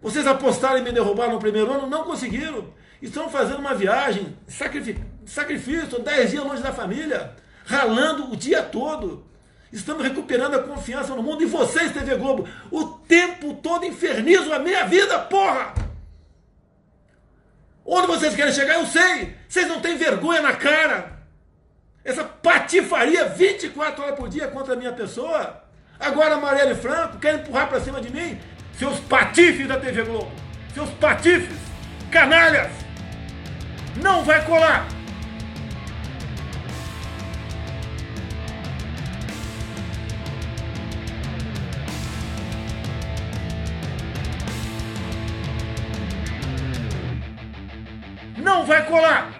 Vocês apostaram em me derrubar no primeiro ano? Não conseguiram. Estão fazendo uma viagem, sacrifício, 10 dias longe da família, ralando o dia todo. Estamos recuperando a confiança no mundo. E vocês, TV Globo, o tempo todo infernizam a minha vida, porra! Onde vocês querem chegar, eu sei. Vocês não têm vergonha na cara. Essa patifaria 24 horas por dia contra a minha pessoa. Agora Marielle Franco quer empurrar para cima de mim. Seus patifes da TV Globo. Seus patifes. Canalhas. Não vai colar. Não vai colar!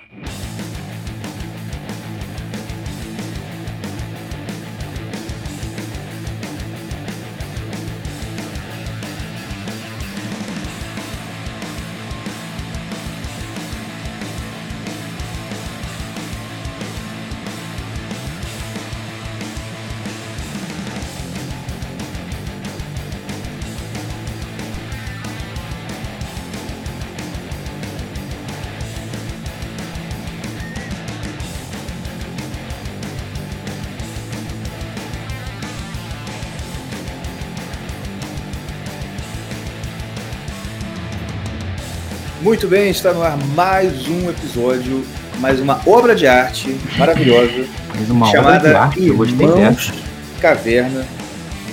Muito bem, está no ar mais um episódio, mais uma obra de arte maravilhosa. Mais uma chamada obra de arte, eu gostei Irmãos Caverna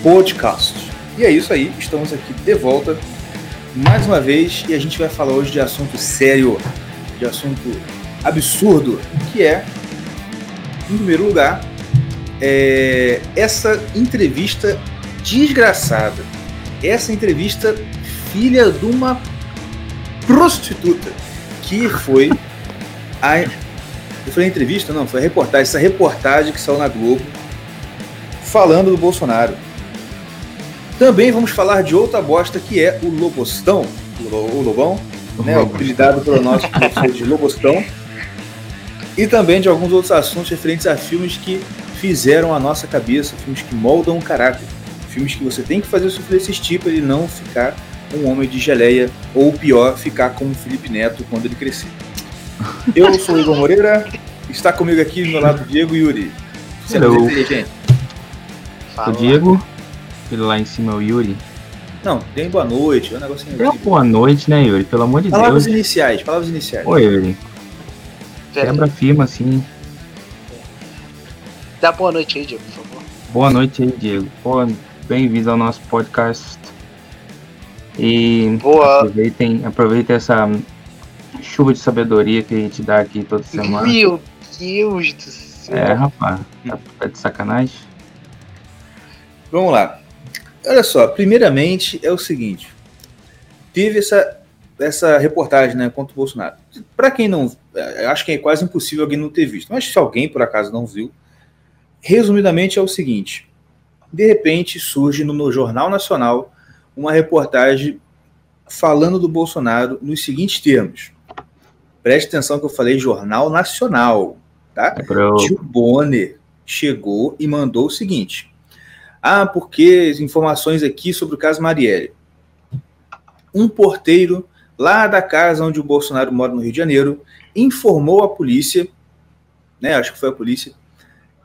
Podcast. E é isso aí, estamos aqui de volta mais uma vez e a gente vai falar hoje de assunto sério, de assunto absurdo, que é, em primeiro lugar, é, essa entrevista desgraçada. Essa entrevista filha de uma prostituta, que foi a. Eu falei entrevista? Não, foi a reportagem, essa reportagem que saiu na Globo falando do Bolsonaro. Também vamos falar de outra bosta que é o Lobostão, o Lobão, né, apelidado pelo nosso professor de Lobostão. E também de alguns outros assuntos referentes a filmes que fizeram a nossa cabeça, filmes que moldam o caráter, filmes que você tem que fazer sofrer esse tipo e não ficar um homem de geleia, ou pior, ficar como o Felipe Neto quando ele crescer. Eu sou o Igor Moreira, está comigo aqui do meu lado o Diego Yuri. Você Hello. é gente? O Diego, ele lá em cima é o Yuri. Não, tem boa noite, é um negocinho Dê uma assim. boa noite, né, Yuri? Pelo amor de Palavras Deus. iniciais, palavras iniciais. Oi, Yuri. Quebra firma, assim. Dá boa noite aí, Diego, por favor. Boa noite aí, Diego. Bem-vindo ao nosso podcast. E Boa. aproveitem, aproveitem essa chuva de sabedoria que a gente dá aqui toda semana. Meu Deus do céu. É, rapaz, tá, tá de sacanagem? Vamos lá. Olha só, primeiramente é o seguinte: teve essa, essa reportagem né, contra o Bolsonaro. Para quem não. eu Acho que é quase impossível alguém não ter visto, mas se alguém por acaso não viu, resumidamente é o seguinte: de repente surge no, no Jornal Nacional uma reportagem falando do Bolsonaro nos seguintes termos. Preste atenção que eu falei Jornal Nacional, tá? É pra eu- Tio Bonner chegou e mandou o seguinte: Ah, porque informações aqui sobre o caso Marielle. Um porteiro lá da casa onde o Bolsonaro mora no Rio de Janeiro informou a polícia, né? Acho que foi a polícia,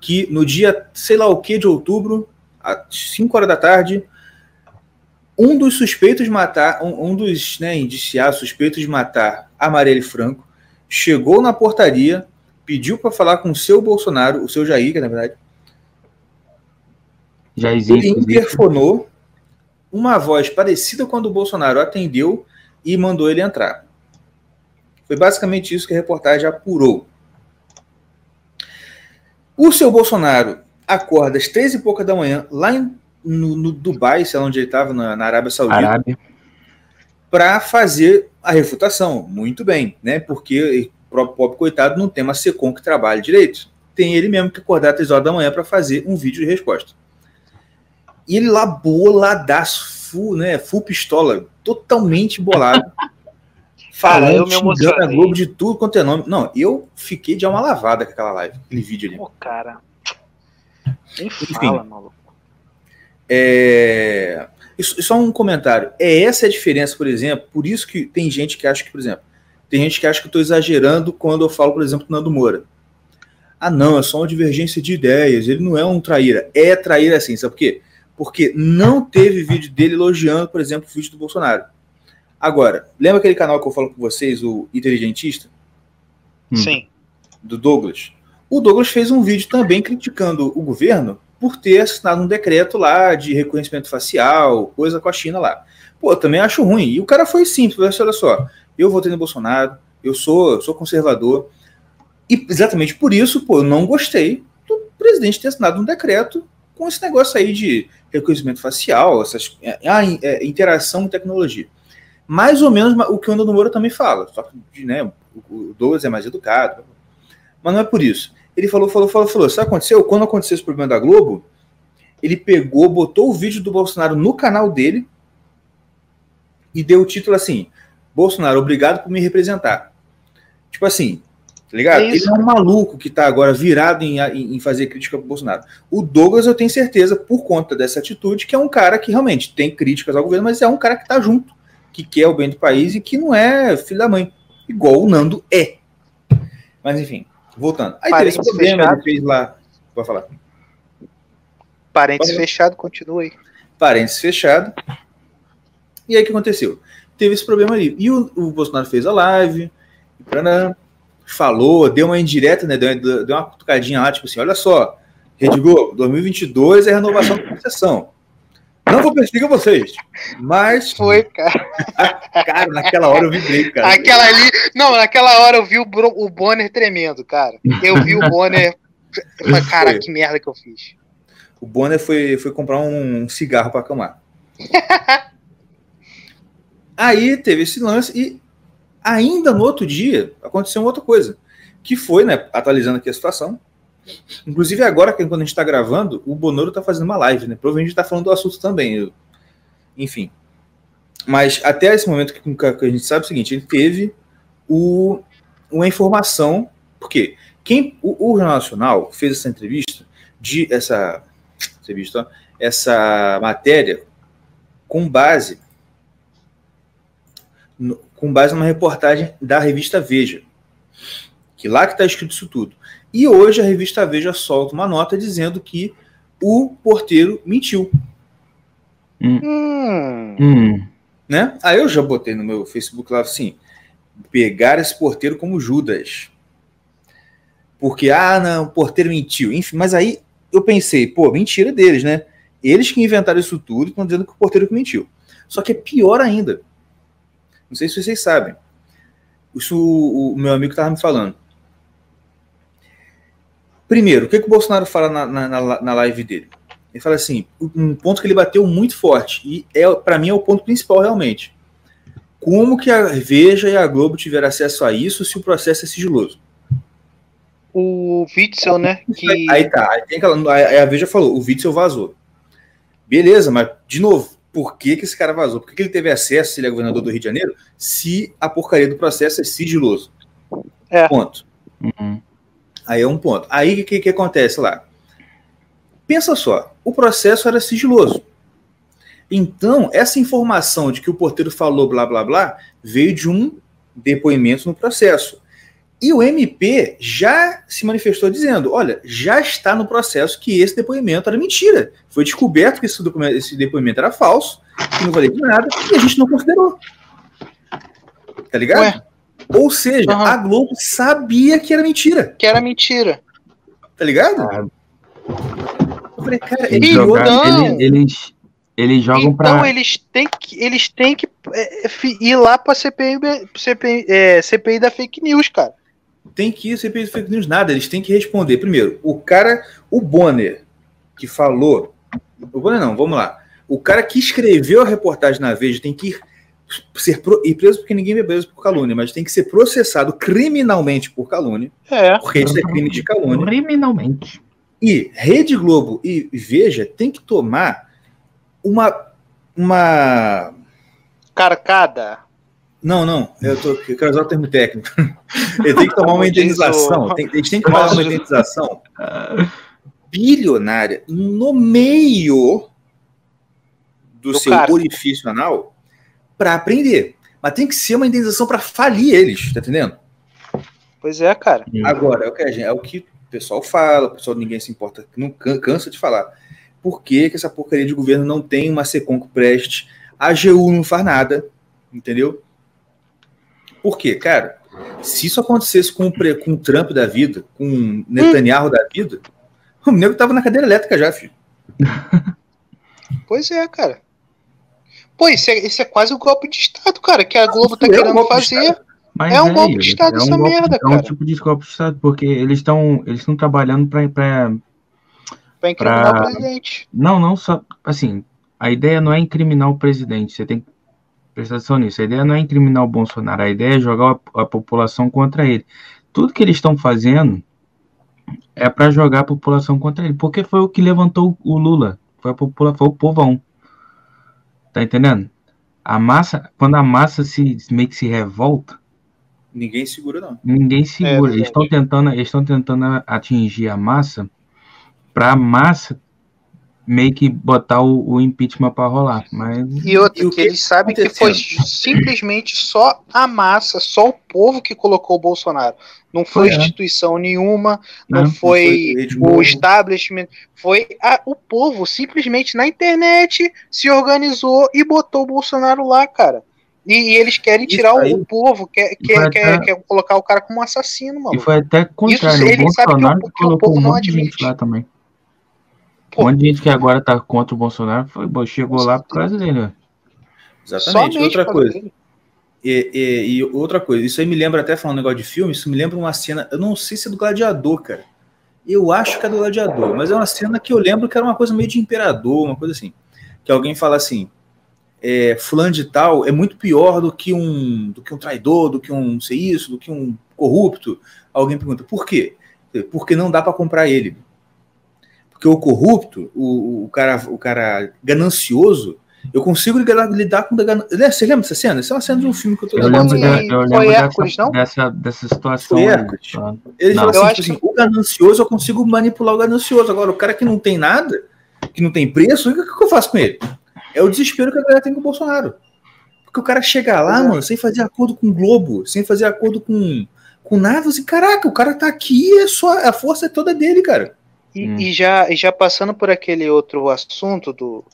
que no dia sei lá o que de outubro, às 5 horas da tarde, um dos suspeitos de matar, um, um dos né, indiciados suspeitos de matar a Marielle Franco, chegou na portaria, pediu para falar com o seu Bolsonaro, o seu Jair, que na verdade, Já ele existe. existe. interfonou uma voz parecida com a do Bolsonaro, atendeu e mandou ele entrar. Foi basicamente isso que a reportagem apurou. O seu Bolsonaro acorda às três e pouca da manhã, lá em- no, no Dubai, sei lá onde ele estava, na, na Arábia Saudita, para fazer a refutação. Muito bem, né? Porque o próprio pobre coitado não tem uma SECOM que trabalhe direito. Tem ele mesmo que acordar às 3 horas da manhã para fazer um vídeo de resposta. E ele lá boladaço, full, né? Full pistola, totalmente bolado. Cara, eu me xingando a. Globo de tudo quanto é nome. Não, eu fiquei de alma lavada com aquela live, aquele vídeo ali. Pô, cara. Nem fala, maluco. É, Isso, só um comentário. É essa a diferença, por exemplo, por isso que tem gente que acha que, por exemplo, tem gente que acha que eu estou exagerando quando eu falo, por exemplo, do Nando Moura. Ah, não, é só uma divergência de ideias, ele não é um traíra. É traíra assim, sabe por quê? Porque não teve vídeo dele elogiando, por exemplo, o vídeo do Bolsonaro. Agora, lembra aquele canal que eu falo com vocês, o Inteligentista? Sim. Do Douglas? O Douglas fez um vídeo também criticando o governo por ter assinado um decreto lá de reconhecimento facial, coisa com a China lá. Pô, também acho ruim. E o cara foi simples, olha só, eu votei no Bolsonaro, eu sou, sou conservador, e exatamente por isso, pô, eu não gostei do presidente ter assinado um decreto com esse negócio aí de reconhecimento facial, essas, a, é, interação com tecnologia. Mais ou menos o que o Nando Moura também fala, só que né, o Douglas é mais educado, mas não é por isso. Ele falou, falou, falou, falou. Sabe o que aconteceu? Quando aconteceu esse problema da Globo, ele pegou, botou o vídeo do Bolsonaro no canal dele e deu o título assim: Bolsonaro, obrigado por me representar. Tipo assim, tá ligado? É ele é um maluco que tá agora virado em, em fazer crítica pro Bolsonaro. O Douglas, eu tenho certeza, por conta dessa atitude, que é um cara que realmente tem críticas ao governo, mas é um cara que tá junto, que quer o bem do país e que não é filho da mãe, igual o Nando é. Mas enfim, voltando. Aí teve esse problema, fechado. ele fez lá. Pode falar. Parênteses fechado, continua aí. Parênteses fechado. E aí o que aconteceu? teve esse problema ali. E o, o Bolsonaro fez a live, falou, deu uma indireta, né? Deu, deu uma cutucadinha lá, tipo assim: olha só, Rede Globo, 2022 é renovação da concessão. Não vou perseguir vocês, mas. Foi, cara. cara, naquela hora eu vibrei, cara. Aquela ali. Não, naquela hora eu vi o, o Bonner tremendo, cara. Eu vi o Bonner. Cara, que merda que eu fiz. O Bonner foi, foi comprar um cigarro para acalmar. Aí teve esse lance e ainda no outro dia aconteceu uma outra coisa, que foi, né, atualizando aqui a situação. Inclusive agora, quando a gente está gravando, o Bonoro está fazendo uma live, né? Provavelmente está falando do assunto também. Eu... Enfim. Mas até esse momento que, a gente sabe é o seguinte, ele teve o, uma informação, porque quem o, o Jornal Nacional fez essa entrevista de essa entrevista, essa matéria com base com base numa reportagem da revista Veja, que lá que está escrito isso tudo. E hoje a revista Veja solta uma nota dizendo que o porteiro mentiu. Hum. Hum. Né? Aí eu já botei no meu Facebook lá assim: pegar esse porteiro como Judas. Porque, ah, não, o porteiro mentiu. Enfim, mas aí eu pensei, pô, mentira deles, né? Eles que inventaram isso tudo estão dizendo que o porteiro que mentiu. Só que é pior ainda. Não sei se vocês sabem. Isso o, o meu amigo estava me falando. Primeiro, o que, que o Bolsonaro fala na, na, na live dele? Ele fala assim, um ponto que ele bateu muito forte, e é para mim é o ponto principal realmente. Como que a Veja e a Globo tiveram acesso a isso se o processo é sigiloso? O Witzel, né? Que... Aí tá, aí, tem aquela, aí a Veja falou, o Witzel vazou. Beleza, mas, de novo, por que, que esse cara vazou? Por que, que ele teve acesso, se ele é governador do Rio de Janeiro, se a porcaria do processo é sigiloso? É. Ponto. Uhum. Aí é um ponto. Aí o que, que acontece lá? Pensa só, o processo era sigiloso. Então, essa informação de que o porteiro falou blá blá blá veio de um depoimento no processo. E o MP já se manifestou dizendo: olha, já está no processo que esse depoimento era mentira. Foi descoberto que esse, esse depoimento era falso, que não valia de nada, e a gente não considerou. Tá ligado? Ué? Ou seja, uhum. a Globo sabia que era mentira. Que era mentira. Tá ligado? Ah. Eu falei, cara, eles, jogaram, eles, eles jogam então, pra. Então eles têm que, eles têm que é, é ir lá pra CPI, CPI, é, CPI da fake news, cara tem que ir CPI fake news nada, eles têm que responder. Primeiro, o cara, o Bonner, que falou. O Bonner não, vamos lá. O cara que escreveu a reportagem na Veja tem que ir, ser pro, ir preso porque ninguém é preso por calúnia, mas tem que ser processado criminalmente por calúnia. É. Porque isso é crime de calúnia. Criminalmente. E Rede Globo e Veja tem que tomar uma. uma carcada não, não, eu, tô, eu quero usar o termo técnico. Ele tem que tomar uma indenização. Tem, eles têm que tomar uma indenização bilionária no meio do, Do seu cara. orifício anal para aprender. Mas tem que ser uma indenização para falir eles, tá entendendo? Pois é, cara. Agora, é o que, a gente- é o que o pessoal fala, o pessoal ninguém se importa, não can- cansa de falar. Por que, que essa porcaria de governo não tem uma SECOM que preste? A AGU não faz nada, entendeu? Por quê? Cara, se isso acontecesse com o, pre- com o Trump da vida, com o Netanyahu da vida, o nego tava na cadeira elétrica já, filho. Pois é, cara. Pô, isso é, isso é quase um golpe de Estado, cara, que a Globo tá isso é um querendo fazer. Mas É um golpe de Estado essa golpe- merda, É um cara. tipo de golpe de Estado, porque eles estão eles trabalhando para Pra incriminar Pra- o presidente. Não, não só. Assim, a ideia não é incriminar o presidente. Você tem que prestar atenção nisso. A ideia não é incriminar o Bolsonaro. A ideia é jogar a, a população contra ele. Tudo que eles estão fazendo é para jogar a população contra ele. Porque foi o que levantou o Lula. Foi, a popula, foi o povão. Tá entendendo? A massa, quando a massa se meio que se revolta, Ninguém segura, não. ninguém segura. verdade. eles estão tentando, eles estão tentando atingir a massa para a massa meio que botar o, o impeachment para rolar. Mas E outra, E o que que eles sabem que foi simplesmente só a massa, só o povo que colocou o Bolsonaro. Não foi Foi, é. instituição nenhuma, não, Não, foi, foi o establishment, foi a- o povo simplesmente na internet se organizou e botou o Bolsonaro lá, cara. E, e eles querem Isso tirar o, aí. o povo, quer, E quer, quer, até- quer colocar o cara como um assassino, E mano. foi até contrário. ele o sabe que o- Bolsonaro que o colocou povo um não monte de gente admite. lá também. Pô. Um monte de gente que agora tá contra o Bolsonaro foi, chegou lá por causa dele. ó. Exatamente. Somente Outra coisa. E, e- e outra coisa, isso aí me lembra até falando um negócio de filme, isso me lembra uma cena, eu não sei se é do Gladiador, cara. Eu acho que é do Gladiador, mas é uma cena que eu lembro que era uma coisa meio de imperador, uma coisa assim. Que alguém fala assim, é, fulano de tal é muito pior do que um do que um traidor, do que um não sei isso, do que um corrupto. Alguém pergunta, por quê? Porque não dá para comprar ele. Porque o corrupto, o, o, cara, o cara ganancioso, eu consigo lidar, lidar com. Você lembra dessa cena? Essa é uma cena de um filme que eu tô Eu Foi- lembro, da, eu foi lembro Hércules, dessa, não? dessa, dessa situação. Foi. Hércules. Ah, Ele Não. fala assim, Eu tipo acho assim, o ganancioso eu consigo manipular o ganancioso. Agora, o cara que não tem nada, que não tem preço, o que, que eu faço com ele? É o desespero que a galera tem com o Bolsonaro. Porque o cara chega lá, é. mano, sem fazer acordo com o Globo, sem fazer acordo com, com nada, assim, caraca, o cara tá aqui, é só, a força é toda dele, cara. E, Hum. e já, e já passando por aquele outro assunto do,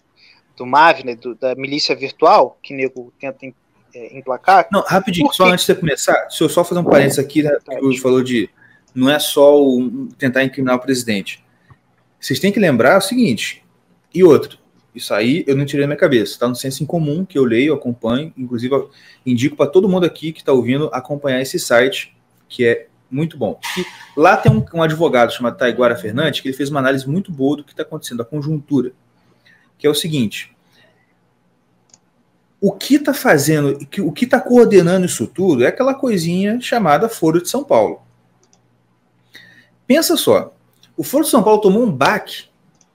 do MAV, né, do- da milícia virtual, que nego tenta em- é, emplacar, Não, rapidinho, só antes de você começar, deixa eu só fazer um parênteses aqui, né, que o Luiz falou de não é só o, tentar incriminar o presidente. Vocês têm que lembrar o seguinte, e outro, isso aí eu não tirei da minha cabeça, tá no senso em comum que eu leio, acompanho, inclusive eu indico para todo mundo aqui que está ouvindo acompanhar esse site, que é muito bom. E lá tem um, um advogado chamado Taiguara Fernandes, que ele fez uma análise muito boa do que está acontecendo, da conjuntura, que é o seguinte, o que está fazendo, o que está coordenando isso tudo é aquela coisinha chamada Foro de São Paulo. Pensa só, o Foro de São Paulo tomou um baque,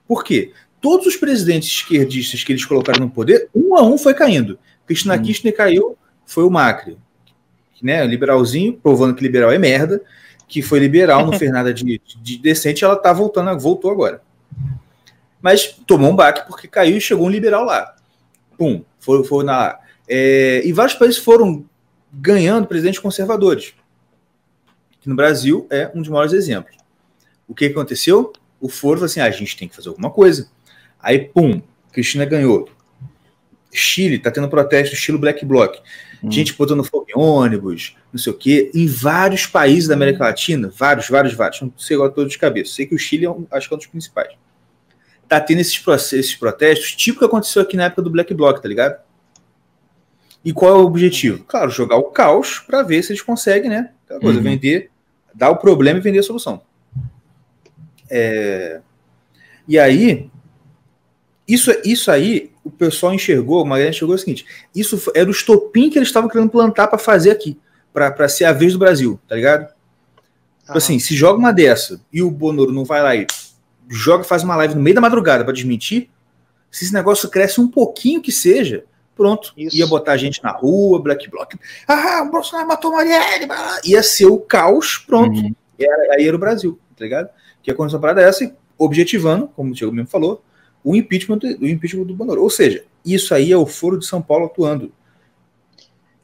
por quê? Todos os presidentes esquerdistas que eles colocaram no poder, um a um foi caindo. Cristina Hum. Kirchner caiu, foi o Macri. Né, liberalzinho, provando que liberal é merda, que foi liberal, não fez nada de, de decente, ela tá voltando, voltou agora. Mas tomou um baque porque caiu e chegou um liberal lá. Pum, foi, foi na. É, e vários países foram ganhando presidentes conservadores. Que no Brasil é um dos maiores exemplos. O que aconteceu? O Foro falou assim: ah, a gente tem que fazer alguma coisa. Aí, pum, Cristina ganhou. Chile tá tendo protesto, estilo Black Bloc. Hum. Gente botando fogo em ônibus, não sei o quê. Em vários países da América Latina, vários, vários, vários. Não sei agora todos de cabeça. Sei que o Chile é um, acho que é um dos principais. Tá tendo esses, esses protestos, tipo que aconteceu aqui na época do Black Bloc, tá ligado? E qual é o objetivo? Claro, jogar o caos para ver se eles conseguem, né? Aquela coisa, Uhum. vender, dar o problema e vender a solução. É, E aí, isso, isso aí, o pessoal enxergou, uma galera enxergou o seguinte: isso era o estopim que eles estavam querendo plantar para fazer aqui, para ser a vez do Brasil, tá ligado? Tipo assim, se joga uma dessa e o Bonoro não vai lá e joga, faz uma live no meio da madrugada para desmentir, se esse negócio cresce um pouquinho que seja, pronto. Isso. Ia botar gente na rua, Black Bloc. Ah, o Bolsonaro matou Marielle. Ia ser o caos, pronto. Uhum. Era- aí era o Brasil, tá ligado? Que aconteceu uma parada dessa, e objetivando, como o Diego mesmo falou, o impeachment, o impeachment do Bonoro. Ou seja, isso aí é o foro de São Paulo atuando.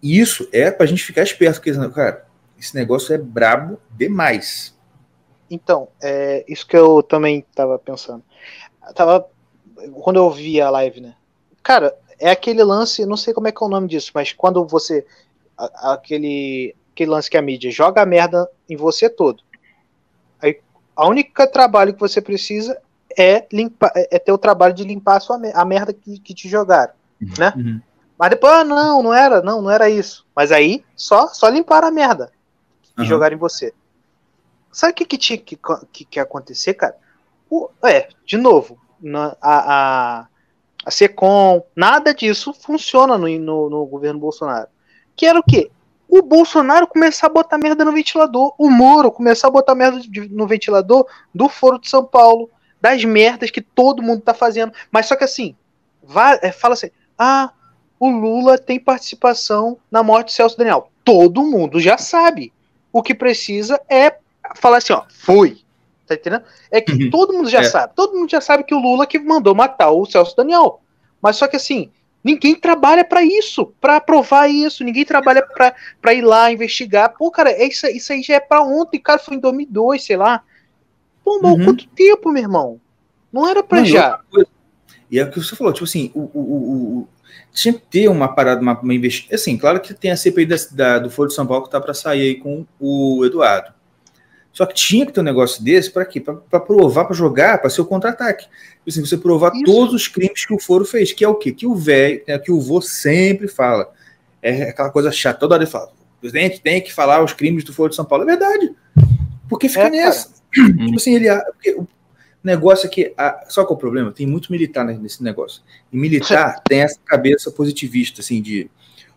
E isso é pra gente ficar esperto, porque, cara, esse negócio é brabo demais. Então, é isso que eu também tava pensando. tava, quando eu vi a live, né? Cara, é aquele lance, não sei como é que é o nome disso, mas quando você. a- aquele, aquele lance que a mídia joga a merda em você todo. Aí, a única trabalho que você precisa é limpar, é é ter o trabalho de limpar a, sua, a merda que, que te jogaram, né? Uhum. Mas depois, ah, não, não era, não, não era isso. Mas aí, só, só limpar a merda e Aham. jogar em você. Sabe o que, que tinha que, que, que acontecer, cara? O, é, de novo, na- a, a, a SECOM, nada disso funciona no, no, no governo Bolsonaro. Que era o quê? O Bolsonaro começar a botar merda no ventilador, o Moro começar a botar merda de- no ventilador do Foro de São Paulo, das merdas que todo mundo tá fazendo. Mas só que assim, vai, é, fala assim, ah, o Lula tem participação na morte de Celso Daniel. Todo mundo já sabe. O que precisa é falar assim, ó, foi. Tá entendendo? É que Uhum. todo mundo já É. sabe. Todo mundo já sabe que o Lula que mandou matar o Celso Daniel. Mas só que assim, ninguém trabalha pra isso, pra provar isso. Ninguém trabalha pra pra ir lá investigar. Pô, cara, é isso, isso aí já é pra ontem. Cara, foi em 2002, sei lá. Pô, mas Uhum. quanto tempo, meu irmão? Não era pra Não, já. coisa, E é o que você falou, tipo assim, o, o, o- tinha que ter uma parada, uma, uma investigação. Assim, claro que tem a CPI da, da- do Foro de São Paulo que tá para sair aí com o Eduardo. Só que tinha que ter um negócio desse para quê? Para provar, para jogar, para ser o contra-ataque. Tipo Assim, você provar Isso. todos os crimes que o Foro fez, que é o quê? Que o velho, né, que o vô sempre fala. É aquela coisa chata, toda hora ele fala. O presidente tem que falar os crimes do Foro de São Paulo. É verdade. Porque fica É, cara. Nessa. Tipo assim, ele. porque o negócio é que. A, só que é o problema? Tem muito militar ne- nesse negócio. E militar tem essa cabeça positivista, assim, de.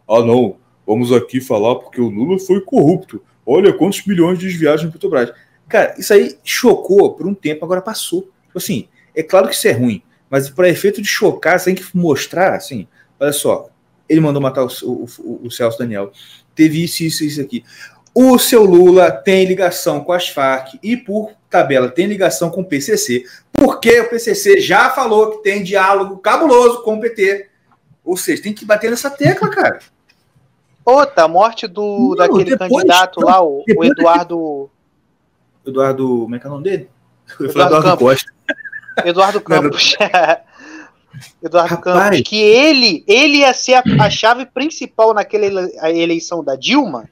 Ah, não, vamos aqui falar porque o Lula foi corrupto. Olha quantos milhões desviados no Petrobras. Cara, isso aí chocou por um tempo, agora passou. Tipo assim, é claro que isso é ruim, mas para efeito de chocar, você tem que mostrar, assim, olha só, ele mandou matar o, o- o- o Celso Daniel. Teve isso, isso, isso aqui. O seu Lula tem ligação com as Farc e, por tabela, tem ligação com o PCC, porque o PCC já falou que tem diálogo cabuloso com o PT. Ou seja, tem que bater nessa tecla, cara. Outra, a morte do Não, daquele depois- candidato lá, o, o Eduardo. Eduardo, como é que é o nome dele? Eduardo Eduardo Campos. Costa. Eduardo Campos. Eduardo Rapaz. Campos, que ele, ele ia ser a, a chave principal naquela eleição da Dilma,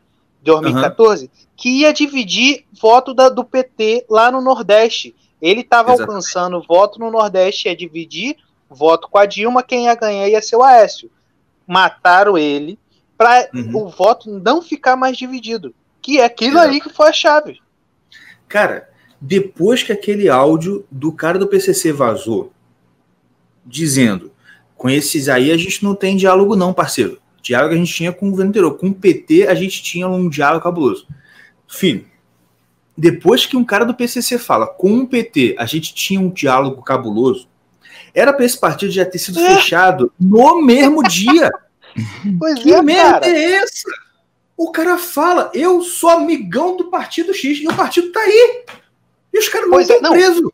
de 2014, que ia dividir voto da- do PT lá no Nordeste. Ele estava alcançando voto no Nordeste, ia dividir voto com a Dilma, quem ia ganhar ia ser o Aécio. Mataram ele para Uhum. o voto não ficar mais dividido. Que é aquilo Exato. ali que foi a chave. Cara, depois que aquele áudio do cara do PCC vazou, dizendo, com esses aí a gente não tem diálogo não, parceiro. Diálogo a gente tinha com o governo anterior. Com o PT a gente tinha um diálogo cabuloso. Filho, depois que um cara do PCC fala, com o PT a gente tinha um diálogo cabuloso, era para esse partido já ter sido É. fechado no mesmo dia. Pois Que é, merda cara. é essa? O cara fala, eu sou amigão do partido X e o partido tá aí. E os caras não é, estão não. presos.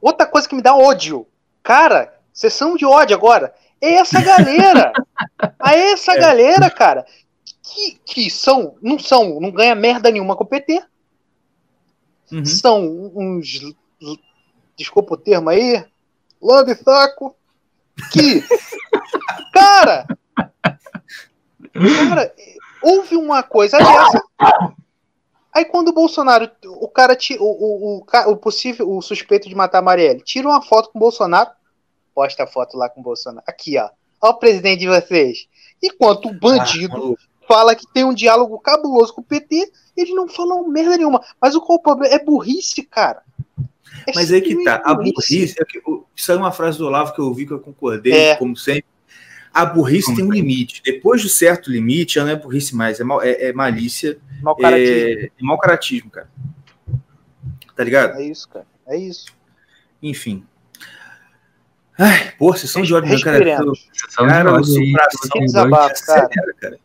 Outra coisa que me dá ódio. Cara, sessão de ódio agora. É essa galera. a essa É. galera, cara, que, que são, não são, não ganha merda nenhuma com o PT. Uhum. São uns, desculpa o termo aí, lambe saco. Que, cara, cara, houve uma coisa dessa. Aí quando o Bolsonaro, o cara, o, o, o, o possível, o suspeito de matar a Marielle, tira uma foto com o Bolsonaro, posta a foto lá com o Bolsonaro. Aqui, ó. Ó o presidente de vocês. Enquanto o bandido maluco. fala que tem um diálogo cabuloso com o PT, eles não falam merda nenhuma. Mas o qual o problema? É burrice, cara. É Mas aí que tá. A simplesmente burrice. É que, isso aí é uma frase do Olavo que eu ouvi que eu concordei, É. como sempre. A burrice tem um limite. Depois de certo limite, ela não é burrice mais, é, mal, é, é malícia, caratismo. é, é mau caratismo, cara. Tá ligado? É isso, cara. É isso. Enfim. Ai, pô, sessão de ódio, meu cara. Cara, o coração cara.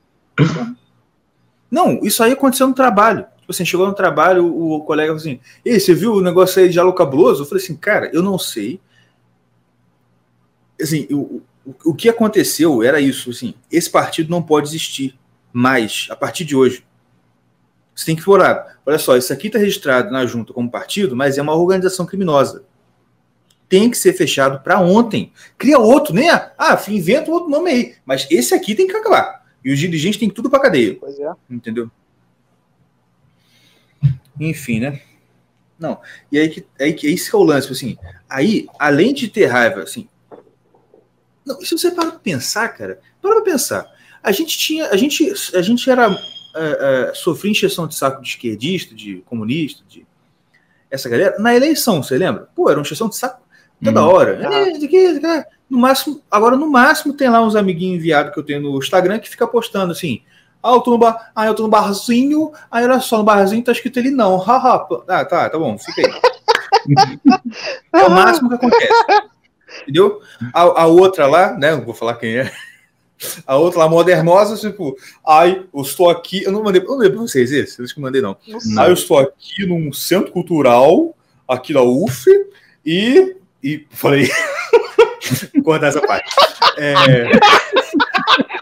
Não, isso aí aconteceu no trabalho. Tipo assim, chegou no trabalho, o, o colega falou assim: Ei, você viu o negócio aí de diálogo cabuloso? Eu falei assim, cara, eu não sei assim, o, o, o que aconteceu era isso, assim, esse partido não pode existir mais a partir de hoje. Você tem que forar. Olha só, isso aqui está registrado na junta como partido, mas é uma organização criminosa. Tem que ser fechado para ontem. Cria outro, a, ah, inventa outro nome aí. Mas esse aqui tem que acabar. E os dirigentes têm tudo para cadeia. Pois é. Entendeu? Enfim, né? Não. E aí que aí que esse é o lance, assim. Aí, além de ter raiva, assim. Não, se você para pra pensar, cara, para pra pensar. A gente tinha, a gente, a gente era é, é, sofria encheção de saco de esquerdista, de comunista, de essa galera na eleição, você lembra? Pô, era uma encheção de saco toda hum. hora. É, no máximo, agora no máximo tem lá uns amiguinhos enviados que eu tenho no Instagram que fica postando assim. Ah, eu tô no, bar, ah, eu tô no barzinho, aí olha só, no barzinho tá escrito ele não. Haha. Ah, tá, tá bom, fica aí. é o máximo que acontece. Entendeu? A, a outra lá, né? Não vou falar quem é. A outra lá, modernosa, tipo, ai, eu estou aqui. Eu não mandei, eu não mandei pra vocês esse, eu que mandei não. não. Ai, eu estou aqui num centro cultural, aqui da UF, e. E falei. cortar essa parte. É...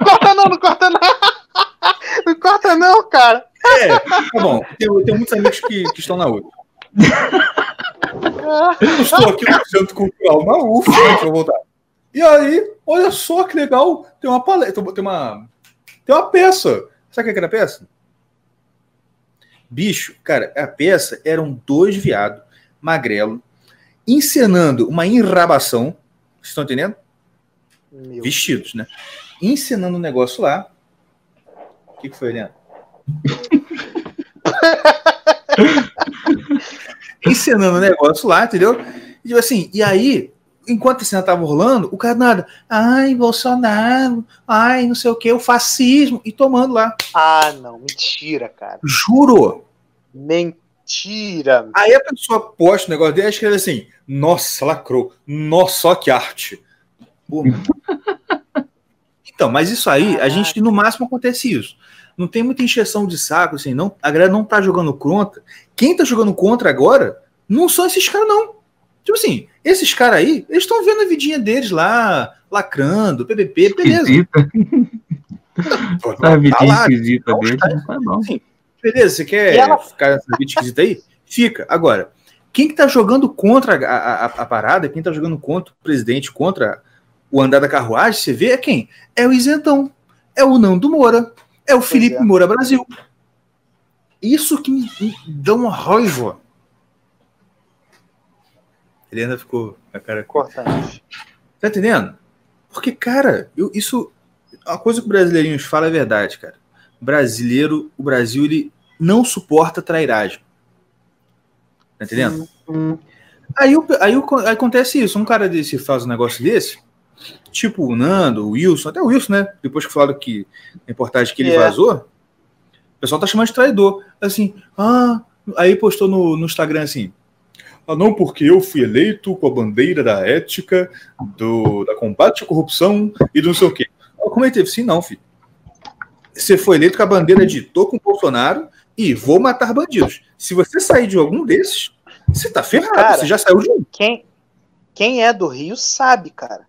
corta não, não corta não. Não corta não, cara. É, tá bom. Tem, tem muitos amigos que, que estão na UF. Eu estou aqui no centro cultural, na UF, deixa eu voltar. E aí, olha só que legal, tem uma paleta, tem uma, tem uma peça. Sabe o que era a peça? Bicho, cara, a peça eram dois viados, magrelo, encenando uma enrabação, vocês estão entendendo? Meu Vestidos, né? Encenando um negócio lá. O que, que foi, Leandro? encenando um negócio lá, entendeu? E tipo assim, e aí enquanto a cena tava rolando, o cara nada, ai, Bolsonaro, ai, não sei o que, o fascismo, e tomando lá. Ah, não, mentira, cara. Juro. Mentira. Aí a pessoa posta o negócio dele e escreve assim, nossa, lacrou, nossa, que arte. então, mas isso aí, a gente, no máximo, acontece isso. Não tem muita encheção de saco, assim, não, a galera não tá jogando contra. Quem tá jogando contra agora não são esses caras, não. Tipo assim, esses caras aí, eles estão vendo a vidinha deles lá, lacrando, PPP, beleza. Esquisita. Tá, vidinha tá lá, esquisita dele, tá bom. Assim, beleza, você quer ela... ficar nessa vida esquisita aí? Fica. Agora, quem que tá jogando contra a, a, a, parada, quem tá jogando contra o presidente, contra o andar da carruagem, você vê é quem? É o Isentão, é o Nando Moura, é o Felipe é. Moura Brasil. Isso que me, me dá uma raiva. Ele ainda ficou a cara. Cortante. Tá entendendo? Porque, cara, eu, isso. A coisa que o brasileirinhos fala é verdade, cara. Brasileiro, o Brasil, ele não suporta trairagem. Tá entendendo? Aí, aí, aí, acontece isso. Um cara desse faz um negócio desse, tipo o Nando, o Wilson, até o Wilson, né? Depois que falaram que a reportagem que ele é. vazou, o pessoal tá chamando de traidor. Assim, ah, aí postou no, no Instagram assim: ah, não, porque eu fui eleito com a bandeira da ética, do, da combate à corrupção e do não sei o quê. Como que teve? Sim, não, filho. Você foi eleito com a bandeira de tô com o Bolsonaro e vou matar bandidos. Se você sair de algum desses, você tá ferrado, cara, você já saiu de um. Quem, quem é do Rio sabe, cara.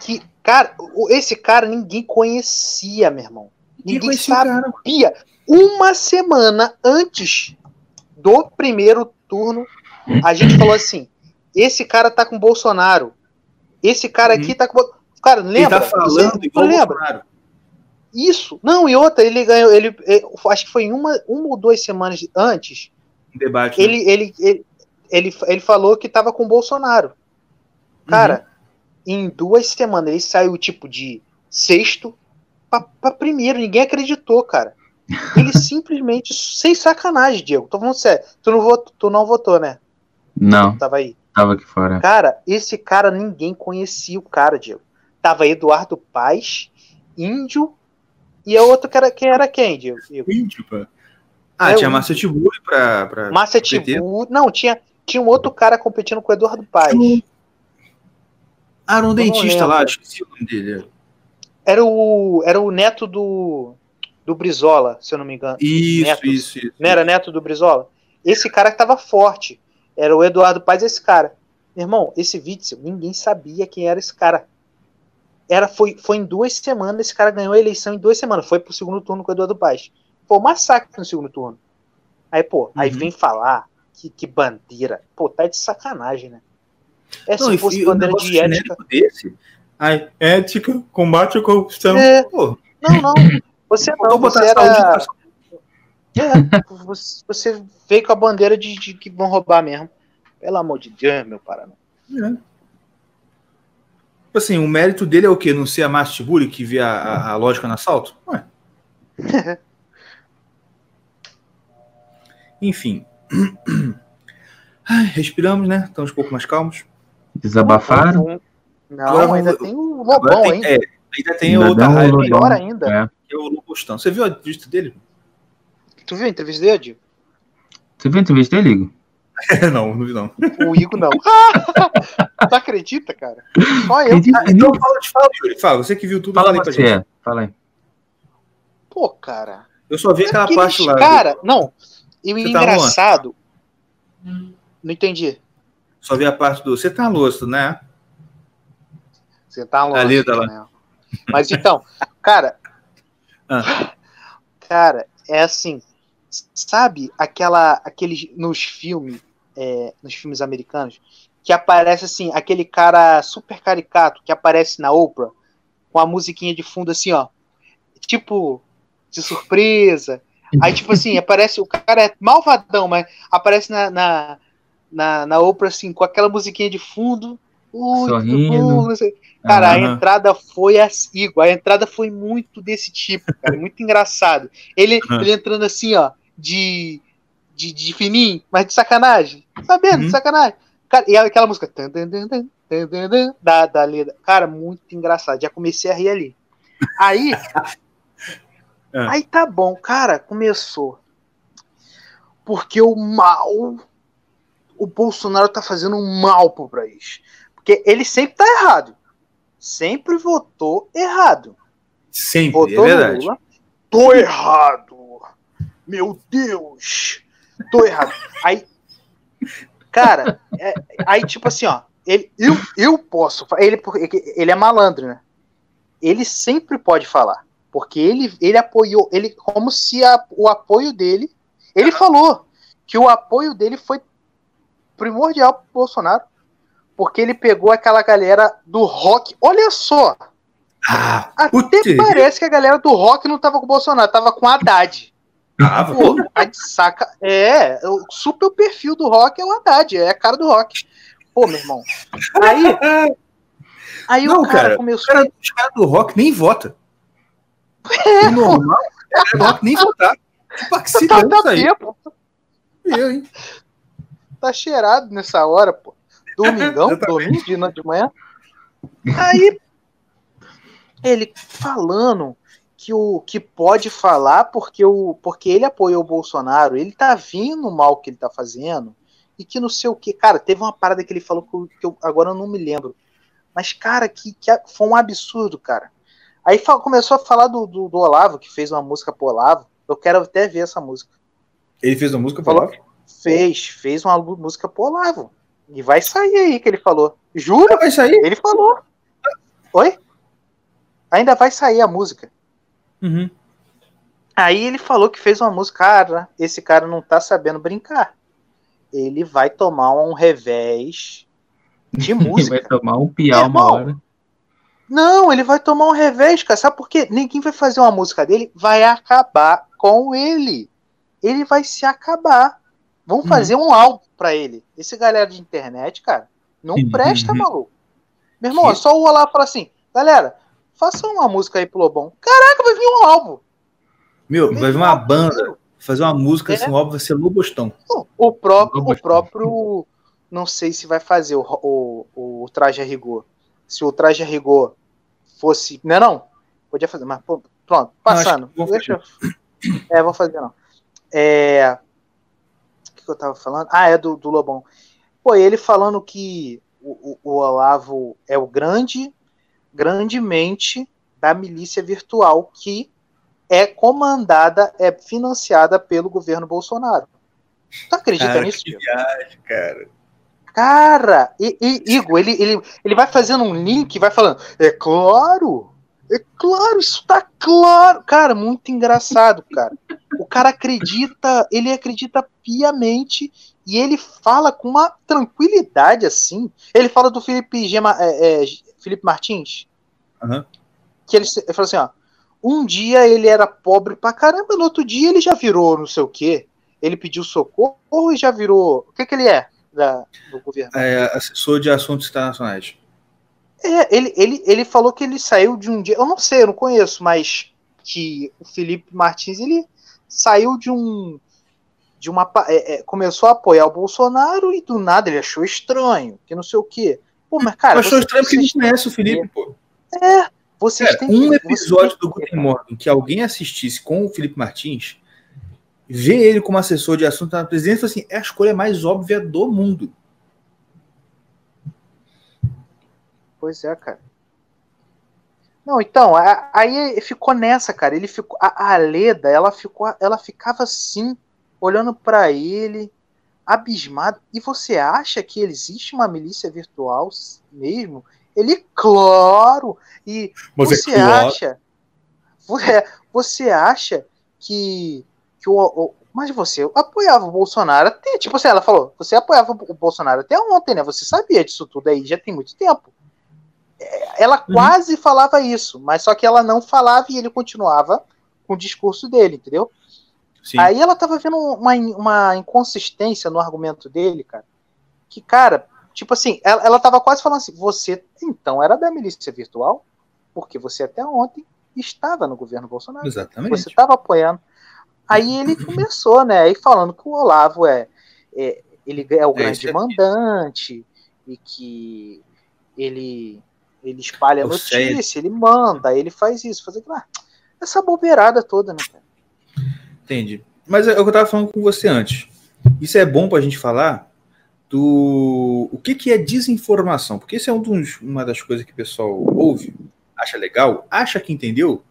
Que, cara, esse cara ninguém conhecia, meu irmão. Ninguém, ninguém sabia. Uma semana antes do primeiro turno a gente falou assim: esse cara tá com Bolsonaro. Esse cara aqui uhum. tá com. Cara, lembra? Ele tá falando igual lembra? Bolsonaro. Isso. Não, e outra, ele ganhou. Ele, ele, acho que foi uma, uma ou duas semanas antes. Debate. Ele, né? ele, ele, ele, ele falou que tava com Bolsonaro. Cara, uhum. em duas semanas ele saiu tipo de sexto para primeiro. Ninguém acreditou, cara. Ele simplesmente, sem sacanagem, Diego. Tô falando sério. Tu não votou, tu não votou, né? Não. Tava aí. Tava aqui fora. Cara, esse cara ninguém conhecia o cara, Diego. Tava Eduardo Paz, Índio, e a outra que era, quem era quem, Diego? Índio, pô. Ah, é, tinha Márcia Tiburi pra, pra. Márcia Tiburi. Não, tinha, tinha um outro cara competindo com o Eduardo Paz. Ah, era um dentista lá, esqueci o nome dele. Era o, era o neto do, do Brizola, se eu não me engano. Isso, neto, isso, isso. Não era neto do Brizola? Esse cara que tava forte. Era o Eduardo Paz esse cara. Meu irmão, esse Witzel, ninguém sabia quem era esse cara. Era, foi, foi em duas semanas, esse cara ganhou a eleição em duas semanas. Foi pro segundo turno com o Eduardo Paz. Foi um massacre no segundo turno. Aí, pô, uhum. aí vem falar que, que bandeira. Pô, tá de sacanagem, né? É, não, se fosse bandeira de ética. Desse, ai, ética, combate à corrupção. É, pô. Não, não. Você não, você era. É, você, você veio com a bandeira de, de, que vão roubar mesmo. Pelo amor de Deus, meu Paraná. É. Tipo assim, o mérito dele é o quê? Não ser a Mastibuli que vê a, a, a lógica no assalto? Ué. Enfim. Ai, respiramos, né? Estamos um pouco mais calmos. Desabafaram? Não, Agora, ainda tem o Lobão, tem, ainda. É, ainda tem ainda outra raiva. Melhor ainda. É. Que é o Lobostão. Você viu a entrevista dele? Tu viu a entrevista dele, Diego? Você viu a entrevista dele, Igor? não, não vi não. O Igor não. tu acredita, cara? Só eu. Ah, então fala, fala, Yuri. Fala, você que viu tudo, fala aí pra gente. É. Fala aí. Pô, cara. Eu só vi é aquela parte lá. Cara, não. E o tá engraçado. Tá não entendi. Só vi a parte do. Você tá louco, né? Você tá louco. Ali, tá lá. Né? Mas então, cara. Ah. Cara, é assim sabe aquela aqueles nos filmes é, nos filmes americanos que aparece assim aquele cara super caricato que aparece na Oprah com a musiquinha de fundo assim ó tipo de surpresa aí tipo assim aparece o cara é malvadão mas aparece na na, na, na Oprah assim com aquela musiquinha de fundo Sorrindo. Cara, uhum. a entrada foi assim, a entrada foi muito desse tipo, cara, muito engraçado. Ele, uhum. ele entrando assim, ó, de, de, de fininho, mas de sacanagem. Sabendo, uhum. de sacanagem. Cara, e aquela música da, da Leda. Cara, muito engraçado. Já comecei a rir ali. Aí. é. Aí tá bom, cara, começou. Porque o mal. O Bolsonaro tá fazendo um mal pro país. Porque ele sempre tá errado. Sempre votou errado. Sempre, votou é verdade. Lula, tô errado meu Deus, tô errado. Aí, cara, é, aí tipo assim, ó, ele, eu, eu posso, ele, ele é malandro, né? Ele sempre pode falar, porque ele, ele apoiou, ele como se a, o apoio dele, ele falou que o apoio dele foi primordial pro Bolsonaro, porque ele pegou aquela galera do rock. Olha só, ah, até parece que a galera do rock não tava com o Bolsonaro, tava com a Haddad. Ah, pô, tá de saca. É, o super perfil do rock é o Haddad, é a cara do rock. Pô, meu irmão. Aí. Aí não, o cara, cara começou. Cara, os caras do rock nem vota. É, o normal é o rock nem votar. Você tá, tá bêbado. Eu, hein? Tá cheirado nessa hora, pô. Domingão, domingo de manhã. Aí, ele falando que o que pode falar porque o porque ele apoiou o Bolsonaro, ele tá vindo mal que ele tá fazendo e que não sei o que, cara, teve uma parada que ele falou que eu, que eu agora eu não me lembro, mas cara, que, que foi um absurdo, cara. Aí começou a falar do, do, do, Olavo, que fez uma música pro Olavo, eu quero até ver essa música. Ele fez uma música pro Olavo? Fez, fez uma música pro Olavo. E vai sair aí que ele falou. Jura? Vai sair? Ele falou. Oi? Ainda vai sair a música. Uhum. Aí ele falou que fez uma música, cara, esse cara não tá sabendo brincar. Ele vai tomar um revés de música. vai tomar um piau uma hora. Não, ele vai tomar um revés, cara. Sabe por quê? Ninguém vai fazer uma música dele, vai acabar com ele. Ele vai se acabar. Vamos uhum. fazer um álbum pra ele. Esse galera de internet, cara, não presta, uhum. maluco. Meu irmão, é só o Olá falar assim, galera, faça uma música aí pro Lobão. Caraca, vai vir um álbum. Meu, vai vir uma banda fazer uma música, é. assim, o álbum vai ser Lobostão. O próprio, Lobostão. o próprio, não sei se vai fazer o, o, o traje a rigor. Se o traje a rigor fosse, não é não? Podia fazer, mas pronto, passando. Não, Deixa eu... É, vou fazer não. É, o que, que eu tava falando? Ah, é do, do Lobão. Pô, ele falando que o, o, o Olavo é o grande grandemente da milícia virtual que é comandada, é financiada pelo governo Bolsonaro. Tu acredita cara, nisso? Que viagem, cara. Cara, e, e, Igor, ele, ele, ele vai fazendo um link, vai falando, é claro, é claro, isso tá claro. Cara, muito engraçado, cara. O cara acredita, ele acredita piamente e ele fala com uma tranquilidade assim. Ele fala do Felipe, Gema, é, é, Felipe Martins. Uhum. Que ele, ele falou assim: ó, um dia ele era pobre pra caramba, no outro dia ele já virou não sei o quê. Ele pediu socorro e já virou. O que, que ele é da, do governo? É assessor de assuntos internacionais. É, ele, ele, ele falou que ele saiu de um dia. Eu não sei, eu não conheço, mas que o Felipe Martins ele saiu de um. De uma, é, é, começou a apoiar o Bolsonaro e do nada ele achou estranho, que não sei o quê. Pô, mas cara. achou estranho porque não conhece o Felipe, pô. É, vocês cara, têm Um episódio do Guten Morgen que alguém assistisse com o Felipe Martins, ver ele como assessor de assunto na presidência, assim, é a escolha mais óbvia do mundo. Pois é, cara. Não, então, aí ficou nessa, cara. Ele ficou, a, a Leda, ela ficou, ela ficava assim, olhando para ele, abismado. E você acha que existe uma milícia virtual mesmo? Ele, claro. E Mas você é claro. acha, você acha que, que o, o, mas você apoiava o Bolsonaro até, tipo assim, ela falou, você apoiava o Bolsonaro até ontem, né? Você sabia disso tudo aí, já tem muito tempo ela uhum. quase falava isso, mas só que ela não falava e ele continuava com o discurso dele, entendeu? Sim. Aí ela tava vendo uma, uma inconsistência no argumento dele, cara. Que, cara, tipo assim, ela, ela tava quase falando assim: você então era da milícia virtual? Porque você até ontem estava no governo Bolsonaro. Exatamente. Você estava apoiando. Aí ele começou, né? Aí falando que o Olavo é, é ele é o é, grande mandante e que ele ele espalha a notícia, ele manda, ele faz isso, faz aquilo. Ah, essa bobeirada toda, né, cara? Entendi. Mas é o que eu estava falando com você antes. Isso é bom para a gente falar do o que, que é desinformação, porque isso é um dos, uma das coisas que o pessoal ouve, acha legal, acha que entendeu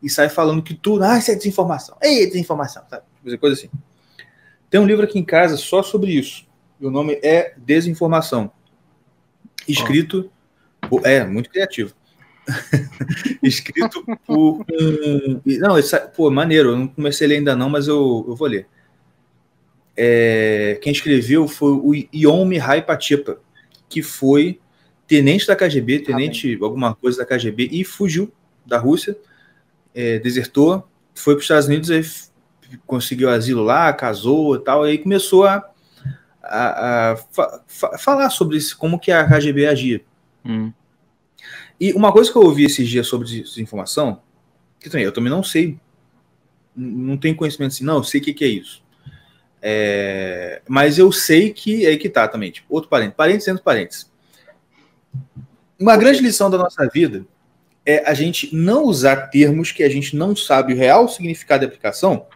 e sai falando que tudo, ah, isso é desinformação, ei, é desinformação, sabe? Coisa assim. Tem um livro aqui em casa só sobre isso. E o nome é Desinformação. Escrito é, muito criativo. Escrito por um. Não, esse, pô, maneiro. Eu não comecei a ler ainda não, mas eu, eu vou ler. É, quem escreveu foi o Ion Mihai Patipa, que foi tenente da KGB, tenente ah, alguma coisa da KGB, e fugiu da Rússia, é, desertou, foi para os Estados Unidos, aí conseguiu asilo lá, casou e tal, e aí começou a, a, a fa, fa, falar sobre isso, como que a KGB agia. Hum. E uma coisa que eu ouvi esses dias sobre desinformação, que também eu também não sei, não tenho conhecimento assim, não, eu sei o que, que é isso. É, mas eu sei que é aí que tá também, tipo, outro parente, parentes entre parentes. Uma grande lição da nossa vida é a gente não usar termos que a gente não sabe o real significado da aplicação.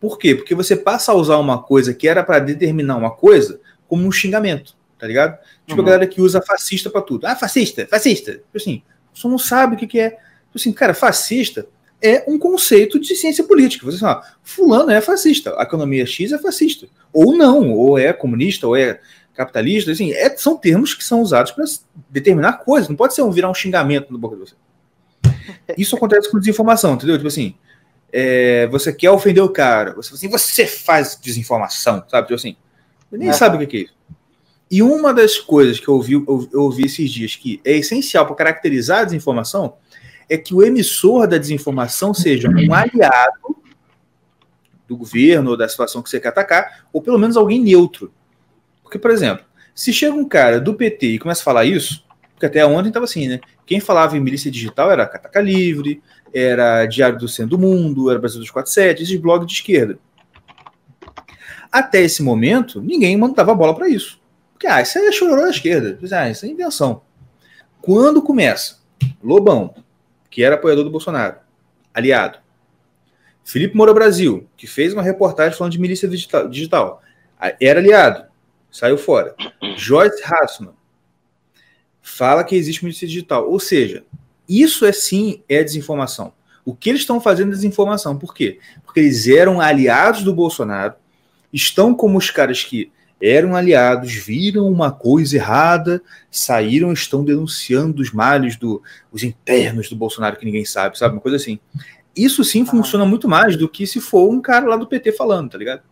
Por quê? Porque você passa a usar uma coisa que era para determinar uma coisa como um xingamento tá ligado? Tipo, uhum. a galera que usa fascista para tudo. Ah, fascista, fascista. Tipo assim, você não sabe o que, que é. Tipo assim, cara, fascista é um conceito de ciência política. Você fala, fulano é fascista, a economia X é fascista. Ou não, ou é comunista, ou é capitalista. Assim, é, são termos que são usados para determinar coisas. Não pode ser um virar um xingamento no boca de você. Isso acontece com desinformação, entendeu? Tipo assim, é, você quer ofender o cara, você assim, você faz desinformação, sabe? Tipo assim, nem é. sabe o que é isso. E uma das coisas que eu ouvi, eu, ouvi esses dias que é essencial para caracterizar a desinformação é que o emissor da desinformação seja um aliado do governo ou da situação que você quer atacar, ou pelo menos alguém neutro. Porque, por exemplo, se chega um cara do PT e começa a falar isso, porque até ontem estava assim, né? Quem falava em milícia digital era Cataca Livre, era Diário do Centro do Mundo, era Brasil 247, esses blogs de esquerda. Até esse momento, ninguém mandava bola para isso. Porque, ah, isso é chororô da esquerda. Ah, isso é invenção. Quando começa Lobão, que era apoiador do Bolsonaro, aliado, Felipe Moura Brasil, que fez uma reportagem falando de milícia digital, digital era aliado, saiu fora. Joyce Hassman fala que existe milícia digital. Ou seja, isso é sim é desinformação. O que eles estão fazendo é desinformação. Por quê? Porque eles eram aliados do Bolsonaro, estão como os caras que eram aliados, viram uma coisa errada, saíram, estão denunciando os males do, os internos do Bolsonaro que ninguém sabe, sabe? Uma coisa assim. Isso sim ah. funciona muito mais do que se for um cara lá do PT falando, tá ligado?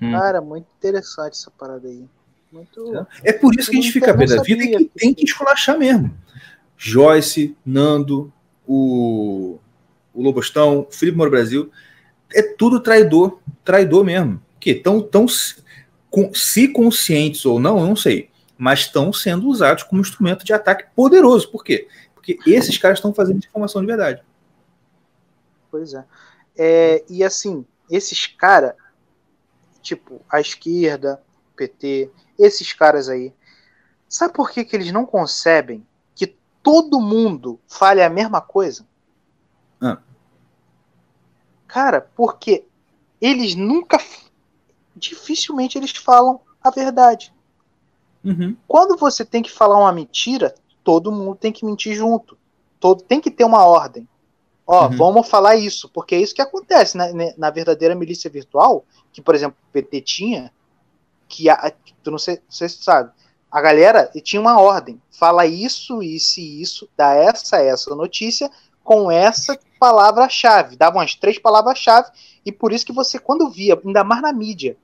Hum. Cara, muito interessante essa parada aí. Muito, é por isso que a gente fica pé da vida e que tem que esculachar mesmo. Joyce, Nando, o, o Lobostão, Felipe Moro Brasil, é tudo traidor, traidor mesmo. Que tão, tão se conscientes ou não, eu não sei, mas estão sendo usados como instrumento de ataque poderoso. Por quê? Porque esses caras estão fazendo informação de verdade. Pois é. é e assim, esses caras, tipo, a esquerda, PT, esses caras aí, sabe por que, que eles não concebem que todo mundo fale a mesma coisa? Ah. Cara, porque eles nunca. Dificilmente eles falam a verdade. Uhum. Quando você tem que falar uma mentira, todo mundo tem que mentir junto. Todo, tem que ter uma ordem. Ó, uhum. vamos falar isso, porque é isso que acontece né, né na verdadeira milícia virtual, que, por exemplo, o PT tinha, que a, tu não sei, você sabe, a galera tinha uma ordem, fala isso, isso e isso, dá essa, essa notícia com essa palavra-chave, dava umas três palavras-chave, e por isso que você, quando via, ainda mais na mídia,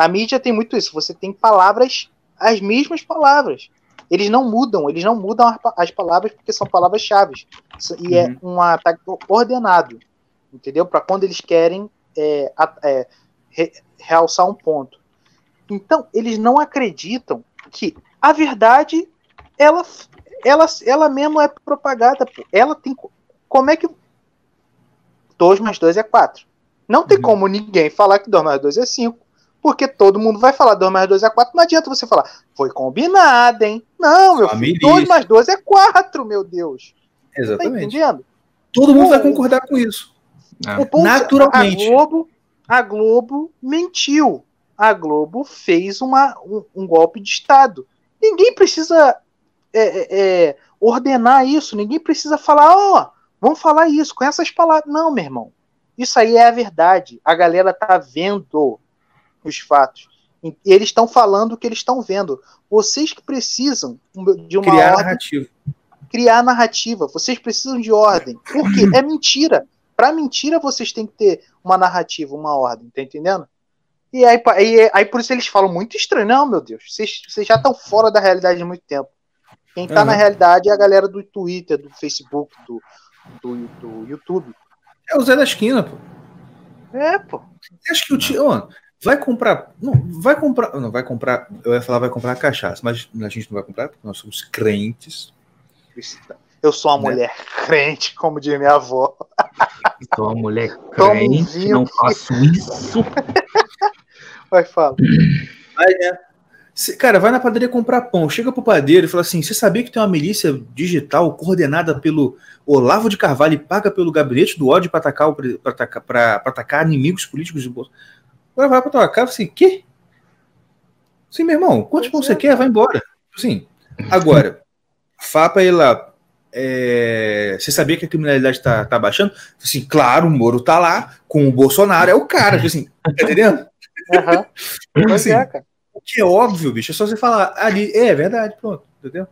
na mídia tem muito isso, você tem palavras, as mesmas palavras, eles não mudam, eles não mudam as palavras porque são palavras-chave. E é uhum. é um ataque ordenado, entendeu? Para quando eles querem é, é, re, realçar um ponto. Então, eles não acreditam que a verdade, ela, ela, ela mesmo é propagada. Ela tem. Como é que. 2 mais 2 é 4. Não tem uhum. como ninguém falar que 2 mais 2 é 5 porque todo mundo vai falar 2 mais 2 é 4, não adianta você falar, foi combinado, hein? Não, meu filho, 2 mais 2 é 4, meu Deus. Exatamente. Tá entendendo? Todo mundo o, vai concordar com isso. O Naturalmente. A Globo, a Globo mentiu. A Globo fez uma, um, um golpe de Estado. Ninguém precisa é, é, é ordenar isso, ninguém precisa falar, ó, oh, vamos falar isso com essas palavras. Não, meu irmão. Isso aí é a verdade. A galera tá vendo os fatos. E eles estão falando o que eles estão vendo. Vocês que precisam de uma criar ordem, narrativa. Criar narrativa. Vocês precisam de ordem. Por quê? É mentira. Para mentira vocês têm que ter uma narrativa, uma ordem, tá entendendo? E aí, aí, aí por isso eles falam muito estranho. Não, meu Deus, vocês, vocês já estão fora da realidade há muito tempo. Quem tá uhum. na realidade é a galera do Twitter, do Facebook, do, do, do YouTube. É o Zé da Esquina, pô. É, pô. Acho que o tio. Vai comprar. Não, vai comprar. Não, vai comprar. Eu ia falar vai comprar cachaça, mas a gente não vai comprar porque nós somos crentes. Eu sou uma né? mulher crente, como diz minha avó. Sou uma mulher crente, não faço isso. Vai, fala. Aí, né? Cara, vai na padaria comprar pão, chega pro padeiro e fala assim: você sabia que tem uma milícia digital coordenada pelo Olavo de Carvalho e paga pelo gabinete do ódio para atacar, atacar, atacar inimigos políticos de Bolsonaro? Agora vai pra tua casa assim, quê? Sim, meu irmão, quantos pão você quer? Vai embora. Sim. Agora, Fapa aí lá. É, você sabia que a criminalidade está tá baixando? Assim, claro, o Moro tá lá com o Bolsonaro, é o cara, assim, tá entendendo? Uhum. assim, é, o que é óbvio, bicho, é só você falar ali, é, é verdade, pronto, entendeu?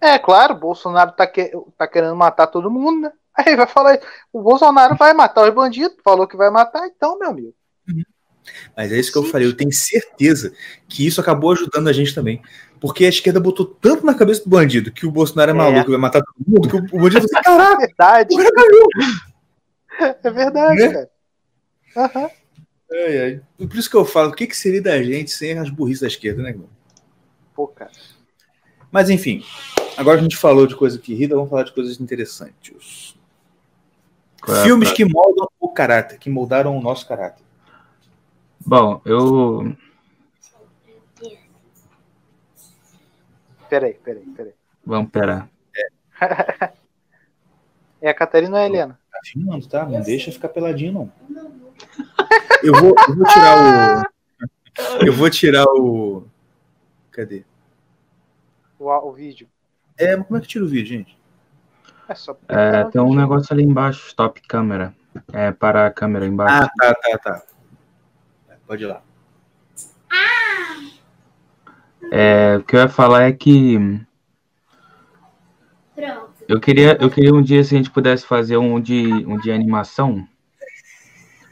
É, claro, o Bolsonaro tá, que, tá querendo matar todo mundo, né? Aí vai falar, o Bolsonaro vai matar os bandidos, falou que vai matar, então, meu amigo. Uhum. Mas é isso que eu falei, eu tenho certeza que isso acabou ajudando a gente também. Porque a esquerda botou tanto na cabeça do bandido que o Bolsonaro é, é. maluco, vai matar todo mundo, que o bandido assim, caraca, é verdade. É verdade, né? cara. Uhum. Ai, ai. Por isso que eu falo, o que, que seria da gente sem as burrices da esquerda, né, irmão? Pô, cara. Mas enfim, agora a gente falou de coisa que irrita, vamos falar de coisas interessantes. É Filmes que moldam o caráter, que moldaram o nosso caráter. Bom, eu. Peraí, peraí, peraí. Vamos esperar. É. é a Catarina ou a Helena? Tá filmando, tá? Não deixa ficar peladinho, não. Eu vou, eu vou tirar o. Eu vou tirar o. Cadê? O, o vídeo. É, mas como é que tira o vídeo, gente? É só é, tem um negócio ali embaixo, stop câmera. É para a câmera embaixo. Ah, tá, tá, tá. Pode ir lá. Ah! É, o que eu ia falar é que eu queria, eu queria um dia se a gente pudesse fazer um de, um de animação.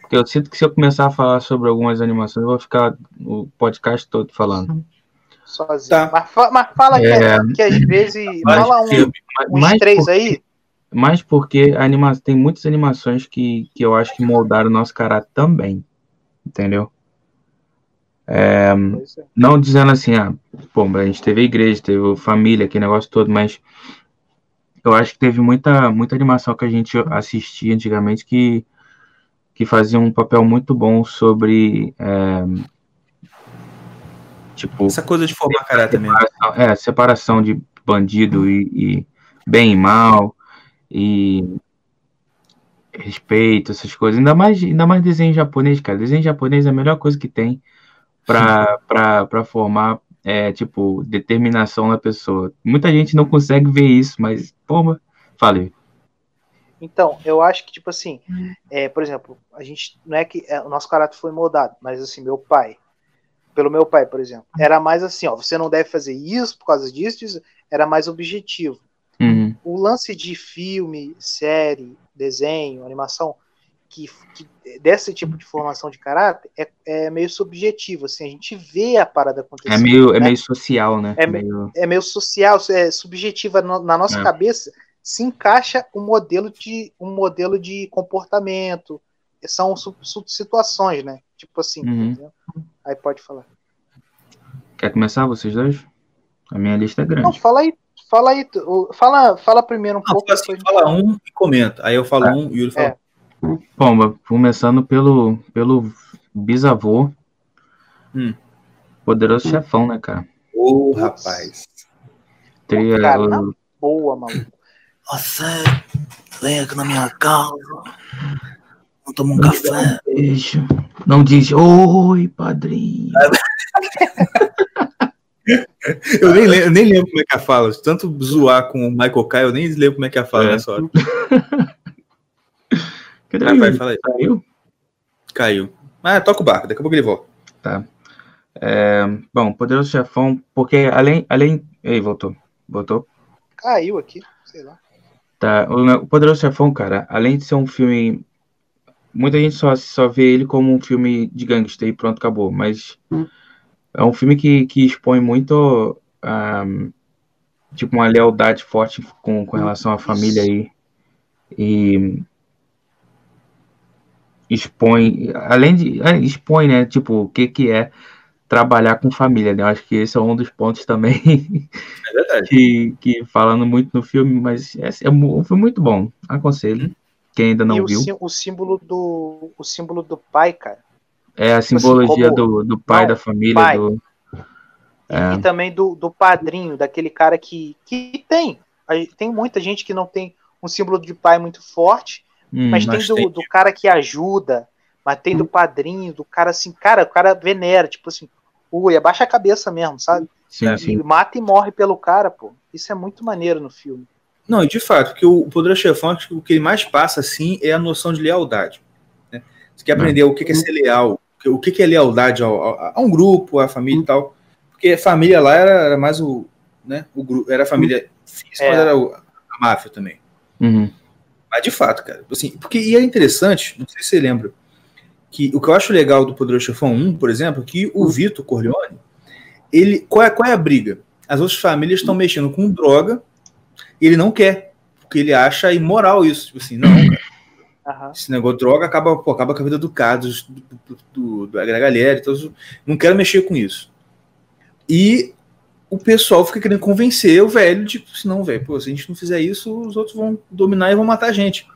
Porque eu sinto que se eu começar a falar sobre algumas animações, eu vou ficar o podcast todo falando. Sozinho. Tá. Mas, fa mas, fala é, que, que às vezes. fala um, uns três porque, aí. Mas porque anima tem muitas animações que, que eu acho que moldaram o nosso caráter também. Entendeu? É, não dizendo assim, ah, pô, a gente teve igreja, teve família, aquele negócio todo, mas eu acho que teve muita, muita animação que a gente assistia antigamente que, que fazia um papel muito bom sobre. É, tipo. Essa coisa de formar caráter mesmo. É, separação de bandido e, e bem e mal, e respeito, essas coisas. Ainda mais, ainda mais desenho japonês, cara. Desenho japonês é a melhor coisa que tem para formar é, tipo, determinação na pessoa. Muita gente não consegue ver isso, mas, pô, falei. Então, eu acho que, tipo assim, é, por exemplo, a gente, não é que é, o nosso caráter foi moldado, mas assim, meu pai, pelo meu pai, por exemplo, era mais assim, ó, você não deve fazer isso por causa disso, era mais objetivo. Uhum. O lance de filme, série, desenho, animação, que, que desse tipo de formação de caráter é, é, meio subjetivo, assim, a gente vê a parada acontecendo. É meio, é né? é meio social, né? É meio, é meio social, é subjetiva na nossa é. cabeça, se encaixa um modelo de um modelo de comportamento, são situações, né? Tipo assim, uhum. aí pode falar. Quer começar vocês dois? A minha lista é grande. Não, fala aí, fala aí, fala, fala primeiro um Não, pouco. Assim, fala um e comenta. Aí eu falo é, um e o Yuri fala. É. Bom, começando pelo, pelo bisavô. Hum. Poderoso chefão, né, cara? Ô, oh, rapaz. Tria, cara, o... boa, maluco. Você vem aqui na minha casa. Não toma um não café. Beijo. Não diz oi, padrinho. eu, nem lembro, eu nem lembro como é que ela fala. Tanto zoar com o Michael Kai, eu nem lembro como é que ela fala é. nessa hora. Cadê ah, vai, fala aí. Caiu? Caiu. Ah, toca o barco, daqui a pouco ele volta. Tá. É, bom, Poderoso Chefão, porque além. além Ei, voltou. Voltou? Caiu aqui, sei lá. Tá. O Poderoso Chefão, cara, além de ser um filme. Muita gente só, só vê ele como um filme de gangster e pronto, acabou. Mas hum. é um filme que, que expõe muito. Um, tipo, uma lealdade forte com, com relação à família aí. E expõe, além de é, expõe, né, tipo, o que que é trabalhar com família, né? Eu acho que esse é um dos pontos também é verdade. que, que falando muito no filme, mas é, é um filme muito bom. Aconselho quem ainda não e viu. O, o símbolo do o símbolo do pai, cara. É a tipo assim, simbologia assim, do, do pai, não, da família, pai. do é. e também do, do padrinho, daquele cara que, que tem. Tem muita gente que não tem um símbolo de pai muito forte, Hum, mas tem do, tem do, cara que ajuda, mas tem do padrinho, do cara assim, cara, o cara venera, tipo assim, ui, abaixa a cabeça mesmo, sabe? Sim, sim. mata e morre pelo cara, pô. Isso é muito maneiro no filme. Não, de fato, porque o Poder Chefão, acho que o que ele mais passa, assim, é a noção de lealdade. Né? Você quer aprender o que é ser leal, o que é lealdade a, um grupo, à família e tal. Porque a família lá era, era mais o, né, o grupo, era a família física, é. mas era o, a máfia também. Uhum. Mas de fato, cara. Assim, porque, e é interessante, não sei se você lembra, que o que eu acho legal do Poderoso Chefão 1, por exemplo, é que o Vitor Corleone, ele, qual é, qual é a briga? As outras famílias estão mexendo com droga e ele não quer, porque ele acha imoral isso. Tipo assim, não, cara. Uhum. Esse negócio de droga acaba, pô, acaba com a vida do Carlos, do, do, do, da galera, então não quero mexer com isso. E o pessoal fica querendo convencer o velho tipo, não, velho, pô, se a gente não fizer isso, os outros vão dominar e vão matar a gente.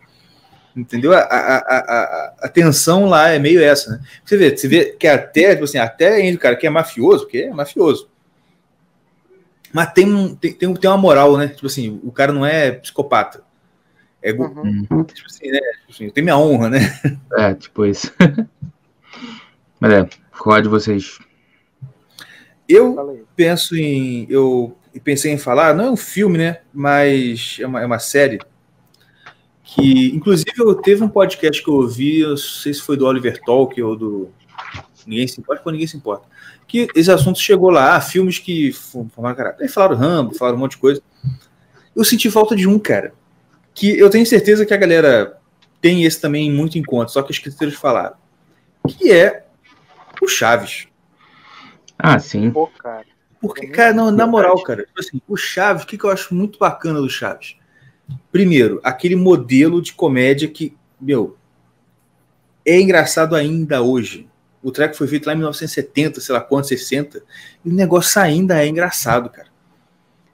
Entendeu? A, a, a, a, tensão lá é meio essa, né? Você vê, você vê que até, tipo assim, até ainda o cara que é mafioso, porque é mafioso. Mas tem, um, tem, tem, tem uma moral, né? Tipo assim, o cara não é psicopata. É, uhum. tipo assim, né? Tipo assim, tem minha honra, né? É, tipo isso. Mas é, qual de vocês eu penso em. Eu pensei em falar, não é um filme, né? Mas é uma, é uma série. Que, inclusive, eu teve um podcast que eu ouvi, eu não sei se foi do Oliver Talk ou do. ninguém se importa, ninguém se importa. Que esse assunto chegou lá, filmes que formaram caráter. Aí falaram Rambo, falaram um monte de coisa. Eu senti falta de um, cara. Que eu tenho certeza que a galera tem esse também muito em conta, só que os critérios falaram. Que é o Chaves. Ah, sim. Pô, cara. Porque, cara, não, na moral, cara, tipo assim, o Chaves, o que, que eu acho muito bacana do Chaves? Primeiro, aquele modelo de comédia que, meu, é engraçado ainda hoje. O treco foi feito lá em 1970, sei lá quanto, 60, e o negócio ainda é engraçado, cara.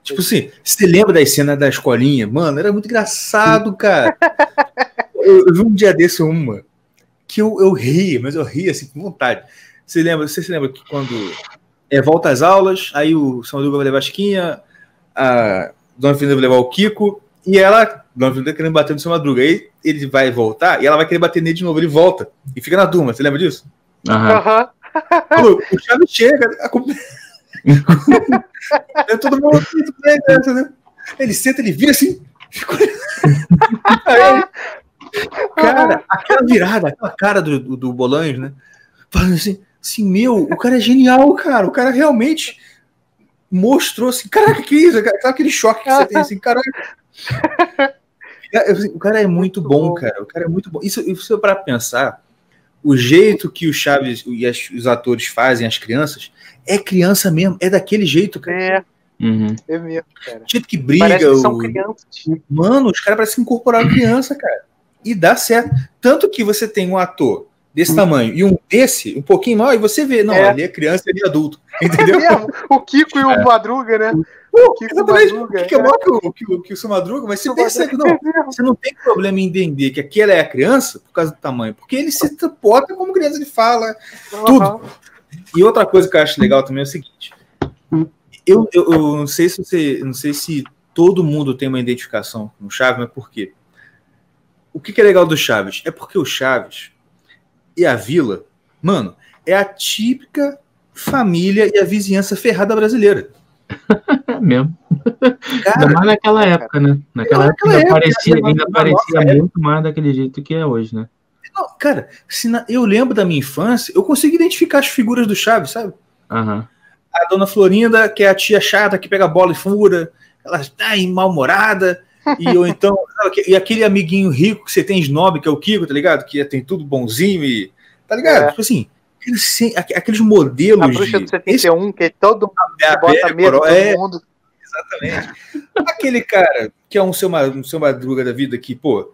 Tipo assim, você lembra das cenas da escolinha? Mano, era muito engraçado, cara. Eu, eu vi um dia desse uma que eu, eu ria, mas eu ria assim com vontade. Você lembra, você se lembra que quando é, volta às aulas, aí o São Madruga vai levar a Chiquinha, a Dona Fernanda vai levar o Kiko, e ela, Dona Fernanda querendo bater no São Madruga. Aí ele vai voltar e ela vai querer bater nele de novo. Ele volta e fica na turma. Você lembra disso? Aham. Aham. o Chaves chega. A... é todo mundo né? Ele senta, ele vira assim. Aí, cara, aquela virada, aquela cara do, do, do Bolanhos, né? Falando assim, assim, meu, o cara é genial, cara. O cara realmente mostrou assim, caraca, que isso? Aquele choque que você tem assim, caraca. O cara é muito, muito bom, bom, cara. O cara é muito bom. Isso, isso é para pensar, o jeito que o Chaves e as, os atores fazem as crianças é criança mesmo, é daquele jeito, cara. É. Uhum. É mesmo, cara. Tipo que briga. Parece que são o... crianças. Mano, os caras parecem incorporar criança, cara. E dá certo. Tanto que você tem um ator desse tamanho e um desse, um pouquinho maior, e você vê, não, É. ali é criança e é adulto. Entendeu? É. O Kiko e o Madruga, né? Pô, Kiko exatamente, Madruga, que é é. maior que o, que, o, que o seu Madruga, mas você O percebe, não, é mesmo. você não tem problema em entender que aquela é a criança por causa do tamanho, porque ele se comporta como criança, ele fala. Tudo. Aham. E outra coisa que eu acho legal também é o seguinte: eu, eu, eu não sei se você, não sei se todo mundo tem uma identificação com o Chaves, mas por quê? O que, que é legal do Chaves? É porque o Chaves e a Vila, mano, é a típica família e a vizinhança ferrada brasileira. É mesmo. Ainda mais naquela época, né? Naquela época naquela época, parecia, na- ainda parecia nossa muito mais daquele jeito que é hoje, né? não, cara se na- eu lembro da minha infância, eu consigo identificar as figuras do Chaves, sabe? Aham. a dona Florinda, que é a tia chata que pega a bola e fura, ela está mal-humorada, e ou então, e aquele amiguinho rico que você tem snob, que é o Kiko, tá ligado? Que tem tudo bonzinho e. Tá ligado? É. Tipo assim, aqueles, aqueles modelos. A bruxa de, do 71, que todo mundo esse, é a bota medo Coro- todo é, mundo. exatamente. Aquele cara que é um seu, um seu madruga da vida que, pô.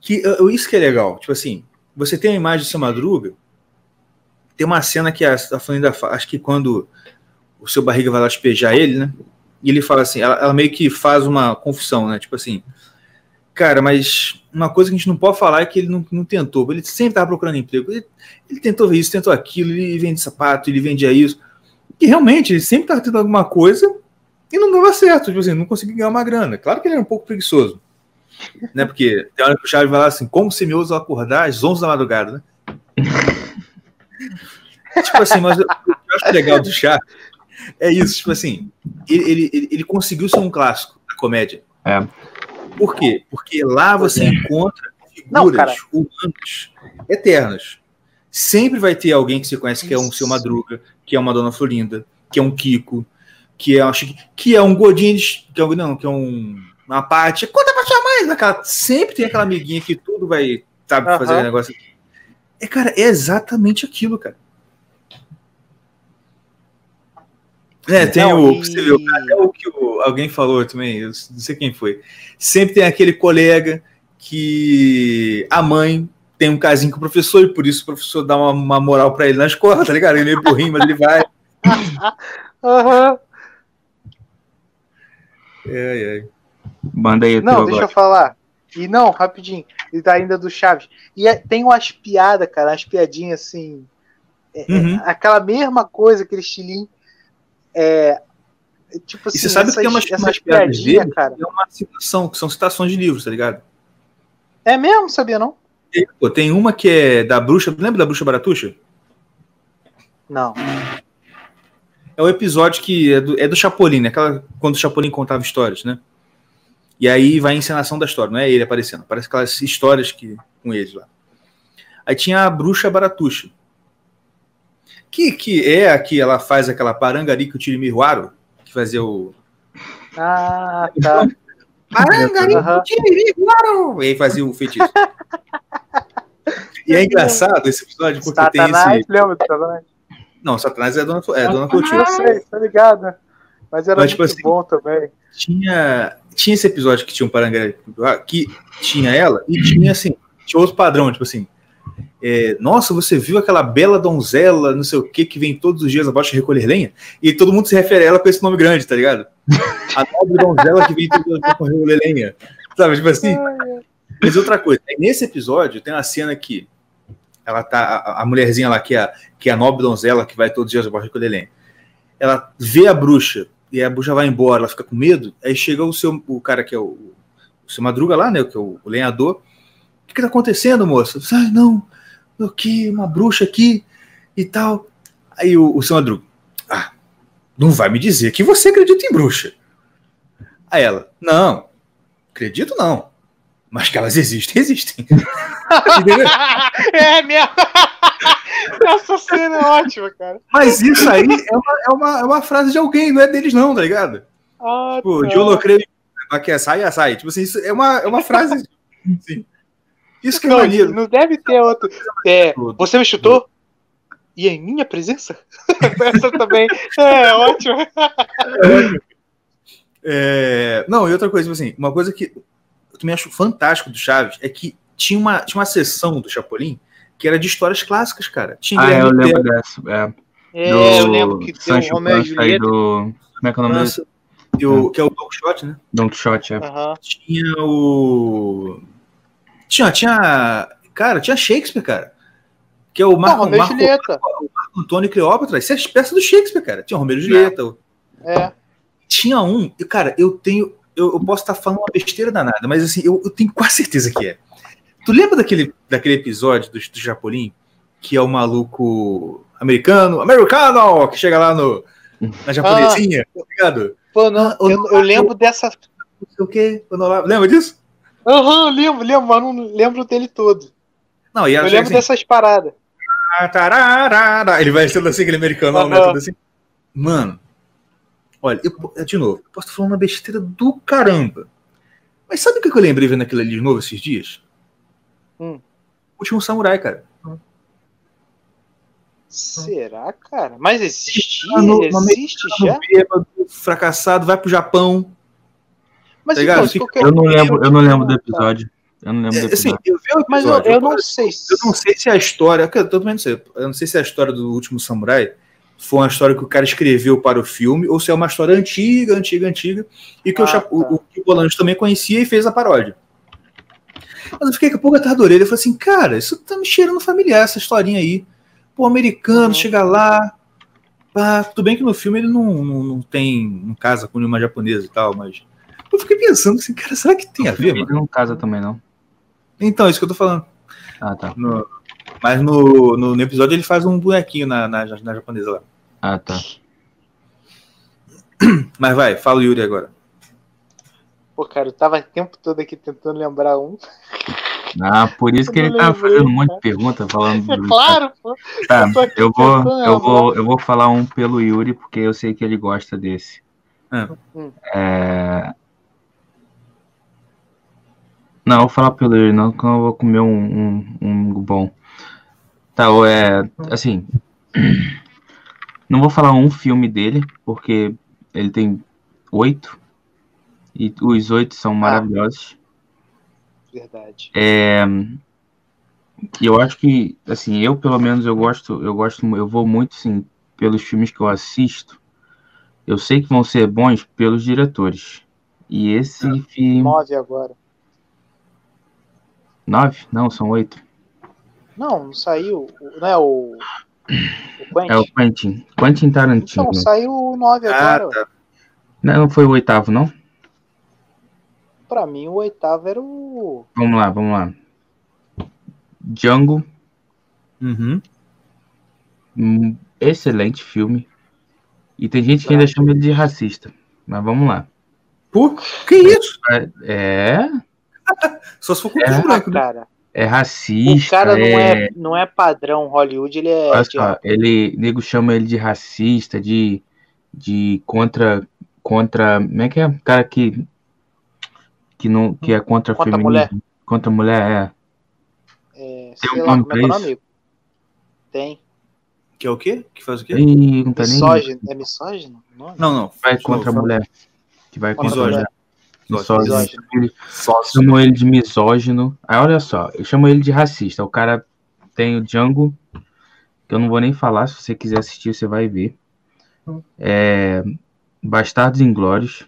Que, isso que é legal. Tipo assim, você tem a imagem do seu madruga, tem uma cena que a, a Florinda fala, acho que quando o seu barriga vai lá despejar ele, né? E ele fala assim, ela, ela meio que faz uma confusão, né? Tipo assim, cara, mas uma coisa que a gente não pode falar é que ele não, não tentou. Ele sempre estava procurando emprego. Ele, ele tentou isso, tentou aquilo, ele vende sapato, ele vendia isso. E realmente, ele sempre estava tentando alguma coisa e não dava certo. Tipo assim, não conseguia ganhar uma grana. Claro que ele era um pouco preguiçoso. Né? Porque tem hora que o Chaves vai lá assim, como você me ousa acordar às 11 da madrugada, né? tipo assim, mas eu, eu acho legal do Chaves é isso, tipo assim, ele, ele, ele- conseguiu ser um clássico da comédia. É. Por quê? Porque lá você encontra Não, figuras cara. humanas eternas. Sempre vai ter alguém que você conhece que é um seu Madruga, que é uma Dona Florinda, que é um Kiko, que é um que é um Godines, que é um, não, que é um uma parte. Conta pra sua mãe, aquela, sempre tem aquela amiguinha que tudo vai sabe fazer um negócio. É, cara, é exatamente aquilo, cara. É, tem Não, o. e- Você viu, até o que o- alguém falou também, eu não sei quem foi. Sempre tem aquele colega que a mãe tem um casinho com o professor e por isso o professor dá uma, uma moral pra ele na escola, tá ligado? Ele é meio burrinho, mas ele vai. Aham. É, é. Manda aí, Não, deixa eu falar. E não, rapidinho. E tá ainda do Chaves. E é- tem umas piadas, cara, umas piadinhas assim. é- é Uhum. aquela mesma coisa, aquele estilinho. É, tipo assim, E você sabe que tem umas, essas piadas dele cara. que é uma citação, que são citações de livros, tá ligado? É mesmo, sabia não? E, pô, tem uma que é da bruxa. Lembra da bruxa Baratuxa? Não. É o episódio que é do, é do Chapolin, né? Aquela, quando o Chapolin contava histórias, né? E aí vai a encenação da história, não é ele aparecendo. Parece aquelas histórias que com eles lá. Aí tinha a bruxa Baratuxa. Que, que é a que ela faz aquela parangarica o Tirimiruaro, que fazia o. Ah, tá. Parangarica Aham. o Tirimiruaro! E aí fazia o feitiço. E é engraçado esse episódio porque tem Satanás, esse. lembra do Satanás? Não, Satanás é a Dona, é a Dona Clotilde. Eu sei, tá ligado? Mas era Mas, tipo muito assim, bom também. tinha, tinha esse episódio que tinha um Parangarica que tinha ela e tinha assim, tinha outro padrão, tipo assim. É, Nossa, você viu aquela bela donzela, não sei o que, que vem todos os dias abaixo de recolher lenha? E todo mundo se refere a ela com esse nome grande, tá ligado? A nobre donzela que vem todos os dias para recolher lenha. Sabe, tipo assim. Mas outra coisa, nesse episódio tem uma cena que ela tá, a, a mulherzinha lá, que é, a, que é a nobre donzela que vai todos os dias abaixo recolher lenha. Ela vê a bruxa e a bruxa vai embora, ela fica com medo. Aí chega o seu, o cara que é o, o seu Madruga lá, né? Que é o, o lenhador. O que, que tá acontecendo, moça? Ah, não, o que? Uma bruxa aqui e tal. Aí o, o seu Madruga, ah, não vai me dizer que você acredita em bruxa. Aí ela, não, acredito não. Mas que elas existem, existem. É mesmo. Essa cena é ótima, cara. Mas isso aí é uma, é, uma, é uma frase de alguém, não é deles, não, tá ligado? Ah, Tipo, tá. eu não creio em que açaí, açaí. Tipo assim, isso é uma, é uma frase. assim. Isso que é Não, maneiro. não deve ter outro. É, você me chutou? E em minha presença? Essa também é ótimo. É, Não, e outra coisa, tipo assim, uma coisa que eu também acho fantástico do Chaves é que tinha uma, tinha uma sessão do Chapolin que era de histórias clássicas, cara. Tinha Ah, eu Guilherme lembro dessa. É, É, do eu lembro que tem o Sancho Romeo e Julieta. do. Como é que é o nome dele? Que é o Don Quixote, né? Don Quixote, é. Aham. Tinha o. Tinha, tinha. Cara, tinha Shakespeare, cara. Que é o Não, Marco, e Marco, Julieta. Marco Antônio Cleópatra. Isso é as peças do Shakespeare, cara. Tinha Romero e Julieta. É. Tinha um, e, cara, eu tenho. Eu, eu posso estar falando uma besteira danada, mas assim, eu, eu tenho quase certeza que é. Tu lembra daquele, daquele episódio do, do Chapolin? Que é o maluco americano, americano, que chega lá no, na japonesinha, tá ligado? Pô, não, Ah, eu, eu lembro dessa. Não sei o quê. Lembra disso? Aham, lembro, lembro, mas não lembro dele todo. Não, e Eu lembro assim, dessas paradas. "Ah, tararara", ele vai sendo assim, aquele americano, né? Aham. Tudo assim. Mano, olha, eu, de novo, eu posso estar falando uma besteira do caramba. Mas sabe o que eu lembrei vendo aquilo ali de novo esses dias? Hum. Último Samurai, cara. Será, cara? Mas? Tá no- no Existe já? Bêbado, fracassado, vai pro Japão. Mas Tá ligado? então, que eu Eu não lembro, eu não lembro do Ah, tá. episódio. Eu não lembro do É, assim, episódio. eu vi o Mas eu, episódio, eu não sei. se- Eu não sei se a história. Eu também não sei. Eu não sei se a história do último samurai foi uma história que o cara escreveu para o filme, ou se é uma história antiga, antiga, antiga, e que o, Ah, Cha- tá. o, o, que o Bolanos também conhecia e fez a paródia. Mas eu fiquei com a pulga atrás da orelha e falei assim, cara, isso tá me cheirando familiar, essa historinha aí. Pô, americano, Uhum. chega lá. Pá, tudo bem que no filme ele não, não, não tem. não casa com nenhuma japonesa e tal, mas. Eu fiquei pensando assim, cara, será que tem a ver, Ele mano? não casa também, não. Então, isso que eu tô falando. Ah, tá. No- mas no, no, no episódio ele faz um bonequinho na, na, na japonesa lá. Ah, tá. Mas vai, fala o Yuri agora. Pô, cara, eu tava o tempo todo aqui tentando lembrar um. Ah, por isso que ele não tava lembrei, fazendo um monte de pergunta falando É do. claro, pô. Tá, eu eu vou, eu vou, eu vou falar um pelo Yuri, porque eu sei que ele gosta desse. Ah. Hum. É... Não, eu vou falar pelo Yuri, não, que eu vou comer um, um, um bom. Tá, é. Assim. Não vou falar um filme dele, porque ele tem oito. E os oito são maravilhosos. Verdade. É, eu acho que, assim, eu pelo menos eu gosto, eu gosto, eu vou muito, sim, pelos filmes que eu assisto. Eu sei que vão ser bons pelos diretores. E esse filme. Nove agora. Nove? Não, são oito. Não, não saiu. Não é o. O Quentin? É o Quentin. Quentin Tarantino. Não, saiu o nove Ah, agora. tá. Não, não foi o oitavo, não? Pra mim, o oitavo era o. Vamos lá, vamos lá. Django, Uhum. um excelente filme. E tem gente que ainda chama ele de racista. Mas vamos lá. Pô, que isso? É. Só se for com É. é. Branco, né? cara. é O racista, cara não é, é, não é padrão Hollywood, ele é. olha só, ele, nego chama ele de racista, de, de contra, contra, como é que é? Cara que, que não, que é contra, Contra a feminismo, mulher. contra a mulher, é. é, Tem um lá, nome como é que é o nome? Tem. Que é o quê? Que faz o quê? Ih, não tá nem, Misógino. É misógino? o nome? Não, não. vai contra a mulher, que vai Contra a mulher. Misógino. Misógino. Misógino. Ele- Sócio. chamam ele de misógino. Aí olha só, eu chamo ele de racista. O cara tem o Django, que eu não vou nem falar, se você quiser assistir, você vai ver. É, Bastardos Inglórios,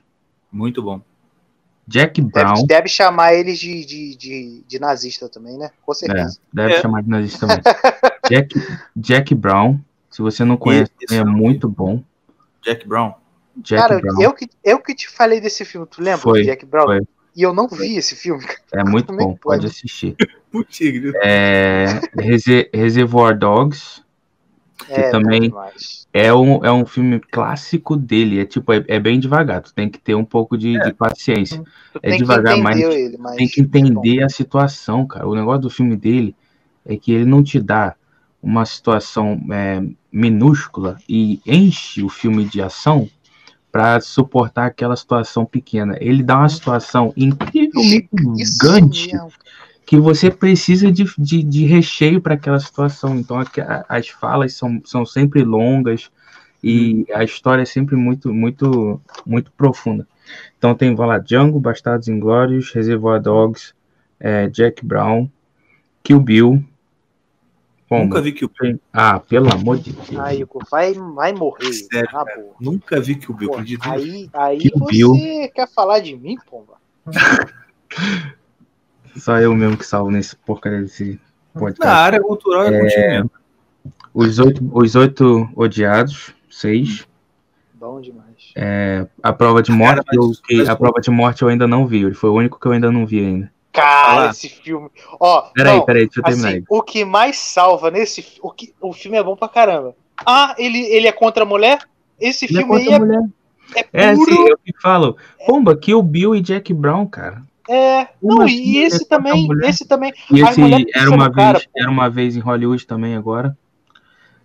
Muito bom. Jack Deve, Brown, deve chamar eles de, de, de, de nazista também, né? Com certeza. deve É. chamar de nazista também. Jack, Jack Brown, se você não conhece, Esse é vi. muito bom. Jack Brown. Jack Cara, Brown eu que, eu que te falei desse filme, tu lembra? Foi, Jack Brown? foi. E eu não vi esse filme, cara. é muito como é que bom, pode pode? assistir. Putigre. É, Rese- Reservoir Dogs, É, também-. É um, é um filme clássico dele. É tipo, é, é bem devagar. Tu tem que ter um pouco de, de paciência. Tu é devagar, que mas ele, mas Tem que é entender a situação, cara. O negócio do filme dele é que ele não te dá uma situação é, minúscula e enche o filme de ação para suportar aquela situação pequena. Ele dá uma situação incrivelmente gigante que você precisa de, de, de recheio para aquela situação. Então a- as falas são, são sempre longas e a história é sempre muito muito muito profunda. Então tem vai lá, Django, Bastardos Inglórios, Reservoir Dogs, é, Jack Brown, Kill Bill. Pomba. Nunca vi que o Ah, pelo amor de Deus. Aí, vai, vai morrer, Sério, na. Nunca vi que o Bill. Pô, aí aí você Bill. quer falar de mim, pomba? Só eu mesmo que salvo nesse porcaria desse Na podcast. área cultural é, contigo mesmo. Os oito, os oito odiados, seis. Bom demais. A prova de morte, Cara, mas- eu- que- mas- a prova de morte eu ainda não vi. Ele foi o único que eu ainda não vi ainda. Cara, esse filme. Ó, Peraí, não, peraí, deixa eu terminar assim, aí. o que mais salva nesse o que o filme é bom pra caramba. Ah, ele, ele é contra a mulher? Esse Ele é filme aí contra a é, mulher. é É, puro. assim, eu que falo. Pomba, Kill Bill e Jack Brown, cara. É, não, e é esse também, esse também. E esse era uma cara, vez, pô. era uma vez em Hollywood também agora.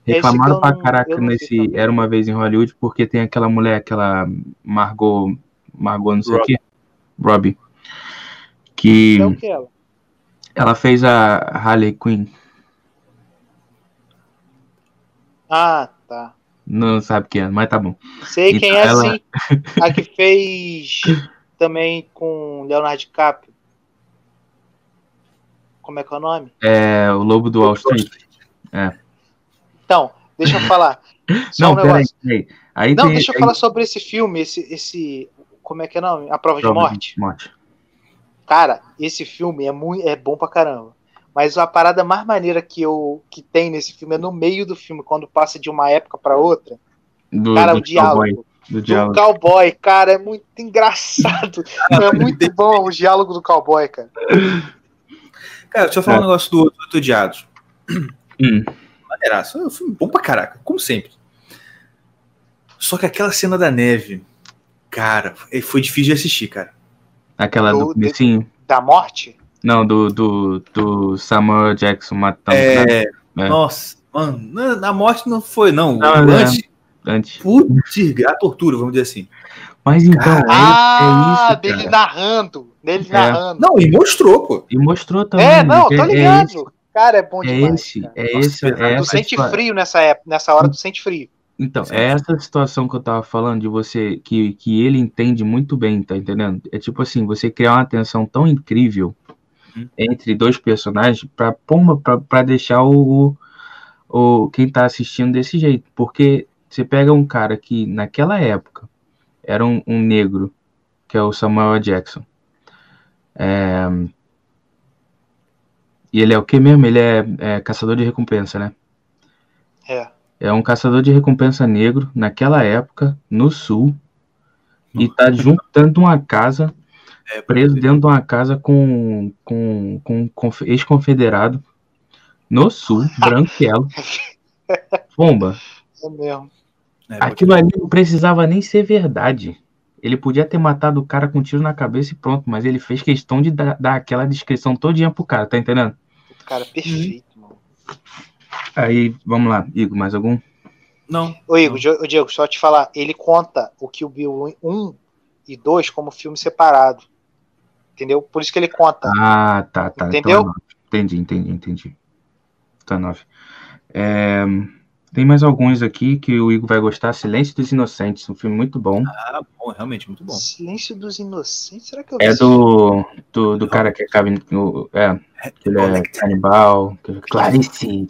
Reclamaram que eu pra não- caraca não nesse. Era uma vez em Hollywood porque tem aquela mulher, aquela Margot, Margot não sei o quê, Robbie, que É que ela? ela fez a Harley Quinn. Ah, tá. Não sabe quem é, mas tá bom. Sei Então, quem é ela- sim. A que fez também com Leonardo DiCaprio. Como é que é o nome? É o Lobo do Wall Street. Então, deixa eu falar. Não, um peraí. Aí Não, tem, deixa eu aí- falar sobre esse filme, esse, esse. Como é que é o nome? A Prova de Prova Morte. morte. Cara, esse filme é muito é bom pra caramba. Mas a parada mais maneira que eu que tem nesse filme é no meio do filme, quando passa de uma época pra outra. Do, Cara, do o diálogo. cowboy, do Do diálogo. cowboy, cara, é muito engraçado. é muito bom o diálogo do cowboy, cara. Cara, deixa eu falar um negócio do outro do Odiados. Hum. Maneiraço. É um filme bom pra caraca, como sempre. Só que aquela cena da neve, cara, foi difícil de assistir, cara. Aquela do Do- comecinho. Da morte? Não, do, do, do Samuel Jackson matando o cara É, Nossa, mano, na, morte não foi, não. Não, Antes, antes. putz, a tortura, vamos dizer assim. Mas então, Cara, é, ah, é isso, dele cara. narrando. Dele É. narrando. Não, e mostrou, pô. E mostrou também. É, não, tô é ligado. esse, cara, é bom É demais. esse, cara. é Nossa, esse, é tu sente frio nessa época, nessa hora tu sente frio. Então, é essa situação que eu tava falando de você, que, que ele entende muito bem, tá entendendo? É tipo assim, você criar uma tensão tão incrível Hum. entre dois personagens pra, pra, pra deixar o, o quem tá assistindo desse jeito. Porque você pega um cara que naquela época era um, um negro, que é o Samuel Jackson. É, E ele é o que mesmo? Ele é, é caçador de recompensa, né? É. É um caçador de recompensa negro naquela época, no sul, e tá junto dentro de uma casa, É, preso dentro de uma casa com, com, com, conf- ex-confederado, no sul, branquelo. Bomba. É mesmo. É, Aquilo ali não precisava nem ser verdade. Ele podia ter matado o cara com um tiro na cabeça e pronto, mas ele fez questão de dar, dar aquela descrição todinha pro cara, tá entendendo? Cara, perfeito, mano. Aí, vamos lá. Igor, mais algum? Não. Ô, Igor, ô, Diego, só te falar, ele conta o Kill Bill 1 e 2 como filme separado. Entendeu? Por isso que ele conta. Ah, tá, tá. então Entendeu? é nove. entendi, entendi, entendi. Tá nove. É, tem mais alguns aqui que o Igor vai gostar. Silêncio dos Inocentes, um filme muito bom. Ah, bom, realmente, muito bom. Silêncio dos Inocentes, será que eu vi É do, do, do cara que é, cabin- é, que ele é canibal. que- Clarice.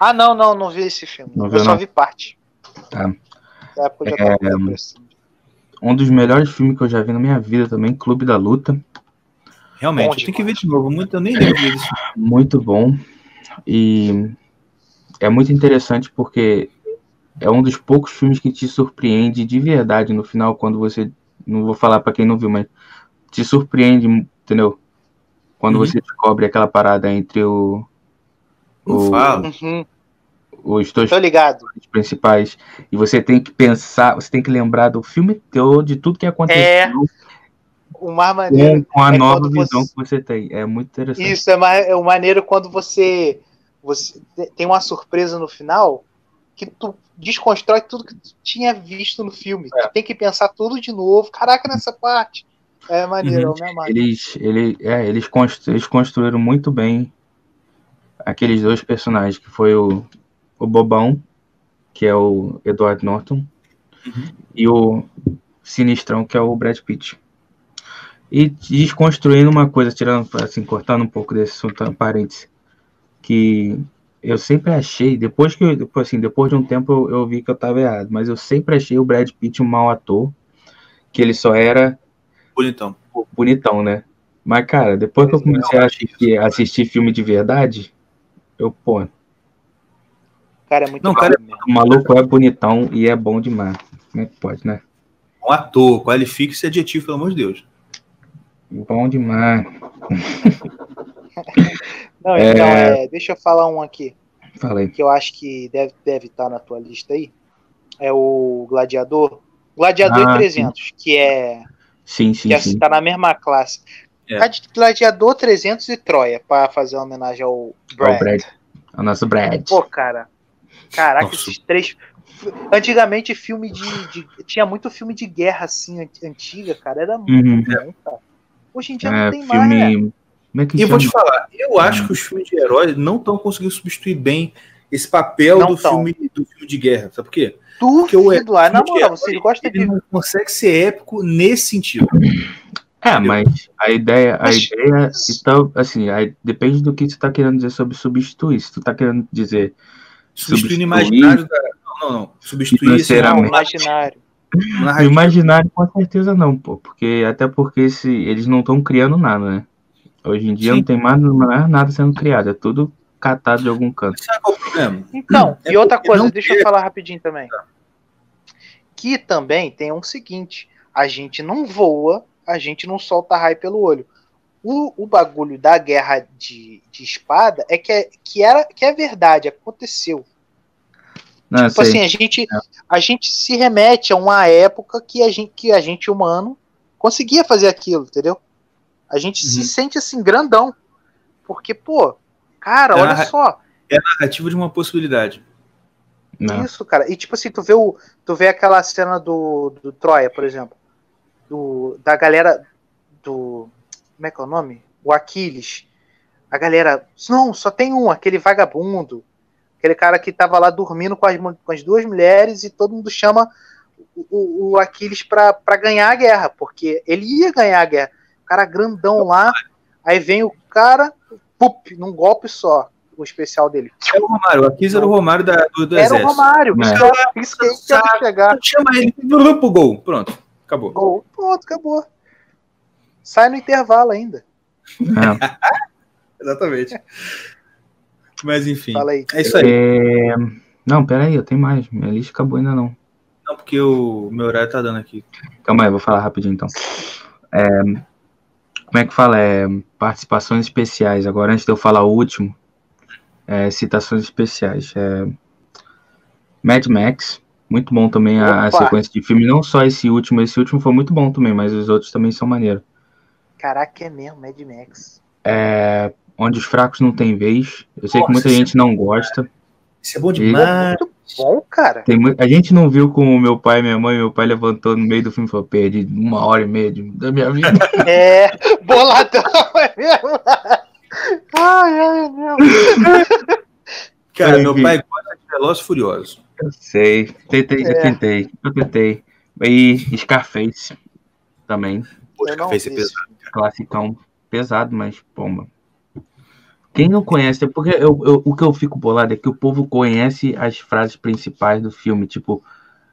Ah, não, não, não vi esse filme. Não eu viu, só não? vi parte. Tá. É. Um dos melhores filmes que eu já vi na minha vida também, Clube da Luta. Realmente, Bom eu tenho que ver de novo. Muito, eu nem lembro disso. Muito bom. E é muito interessante porque é um dos poucos filmes que te surpreende de verdade no final, quando você. Não vou falar pra quem não viu, mas te surpreende, entendeu? Quando Uhum. você descobre aquela parada entre o, Não o- fala. Uhum, os dois principais e você tem que pensar, você tem que lembrar do filme todo, de tudo que aconteceu É, O mais maneiro. com, a é nova visão você- que você tem. É muito interessante. Isso é, ma- é o maneiro quando você, você te- tem uma surpresa no final que tu desconstrói tudo que tu tinha visto no filme. É. Tu tem que pensar tudo de novo. Caraca, nessa parte. É maneiro, Uhum. amarro. Eles, ele, é, eles, constru- eles construíram muito bem aqueles dois personagens, que foi o, o Bobão, que é o Edward Norton, Uhum. e o Sinistrão, que é o Brad Pitt. E desconstruindo uma coisa, tirando, assim, cortando um pouco desse assunto, parênteses, que eu sempre achei, depois que eu, depois, assim, depois de um tempo eu, eu vi que eu estava errado, mas eu sempre achei o Brad Pitt um mau ator, que ele só era Bonitão. bonitão, né? Mas, cara, depois que eu comecei a assistir, assistir filme de verdade, eu, pô, Cara, é muito Não, bom cara, o maluco é bonitão e é bom demais. Como é que pode, né? Um ator, qualifique esse adjetivo, pelo amor de Deus. Bom demais. Não, então, é, deixa eu falar um aqui Falei. que eu acho que deve deve estar na tua lista aí. É o Gladiador. Gladiador Ah, e 300, que é Sim, sim, que é- sim. tá na mesma classe. É. Tá Gladiador 300 e Troia, pra fazer uma homenagem ao Brad. o Brad. É o nosso Brad. Pô, cara. Caraca, Nossa. esses três. Antigamente, filme de, de- Tinha muito filme de guerra, assim, ant- antiga, cara. Era muito Uhum. bom, cara. Hoje em dia É, não tem mais, né? Como é que E eu vou te chama? falar, eu acho que os filmes de heróis não estão conseguindo substituir bem esse papel Não do tão. filme, do filme de guerra. Sabe por quê? Porque o. Ah, na moral, gostam Ele de. não consegue ser épico nesse sentido. É, mas a ideia, a Mas- ideia, então, assim, aí depende do que você tá querendo dizer sobre substituir. Se tu tá querendo dizer Substituir o Substituir- imaginário da. Não, não, não. Substituir Não, Financeiramente. imaginário. o narrativo. imaginário, com certeza não, pô. Porque, até porque se, eles não estão criando nada, né? Hoje em dia Sim. não tem mais, mais nada sendo criado, é tudo catado de algum canto. Sabe qual é o problema? Então, É e outra coisa, deixa eu falar rapidinho também. Que também tem um seguinte: a gente não voa, a gente não solta raio pelo olho. O, o bagulho da guerra de, de espada é que, é que era que é verdade, aconteceu. Não, Tipo assim, a gente, a gente se remete a uma época que a gente, que a gente humano conseguia fazer aquilo, entendeu? A gente se Uhum. sente assim, grandão. Porque, pô, cara, É olha a- só. Narrativa de uma possibilidade. Não. Isso, cara. E tipo assim, tu vê, o, tu vê aquela cena do, do Troia, por exemplo. Do, da galera do. Como é que é o nome? O Aquiles. A galera. Não, só tem um, aquele vagabundo. Aquele cara que tava lá dormindo com as, com as duas mulheres e todo mundo chama o, o, o Aquiles pra, pra ganhar a guerra, porque ele ia ganhar a guerra. Cara grandão lá, aí vem o cara, pup, num golpe só, o especial dele. É o Romário. O Aquiles era o Romário da, do, do Era exército. o Romário, É. isso que eu- isso que eu quero chegar. Chama ele pro gol. Pronto. Acabou. Gol, pronto, acabou. Sai no intervalo ainda. É. Exatamente. Mas enfim. Fala aí. É isso aí. É, Não, peraí, eu tenho mais. Minha lista acabou ainda não. Não, porque o meu horário tá dando aqui. Calma aí, eu vou falar rapidinho então. É, Como é que fala? É, participações especiais. Agora, antes de eu falar o último, é, citações especiais. É, Mad Max, muito bom também a, a sequência de filme. Não só esse último, esse último foi muito bom também, mas os outros também são maneiros. Caraca, é mesmo, Mad Max. É, Onde os fracos não têm vez. Eu sei que Nossa, muita isso gente não gosta. Isso é bom demais. Muito bom, cara. Tem mu- a gente não viu como meu pai e minha mãe, meu pai levantou no meio do filme e falou: perdi uma hora e meia de- da minha vida. É, boladão, é mesmo? Ai, ai, é meu. Cara, Enfim. meu pai gosta de Velozes e Furiosos. Eu sei. Tentei, eu É. tentei. Eu tentei. E Scarface também. Eu esse esse pesado. Classicão. Pesado, mas pomba. Quem não conhece, porque eu, eu- o que eu fico bolado é que o povo conhece as frases principais do filme. Tipo,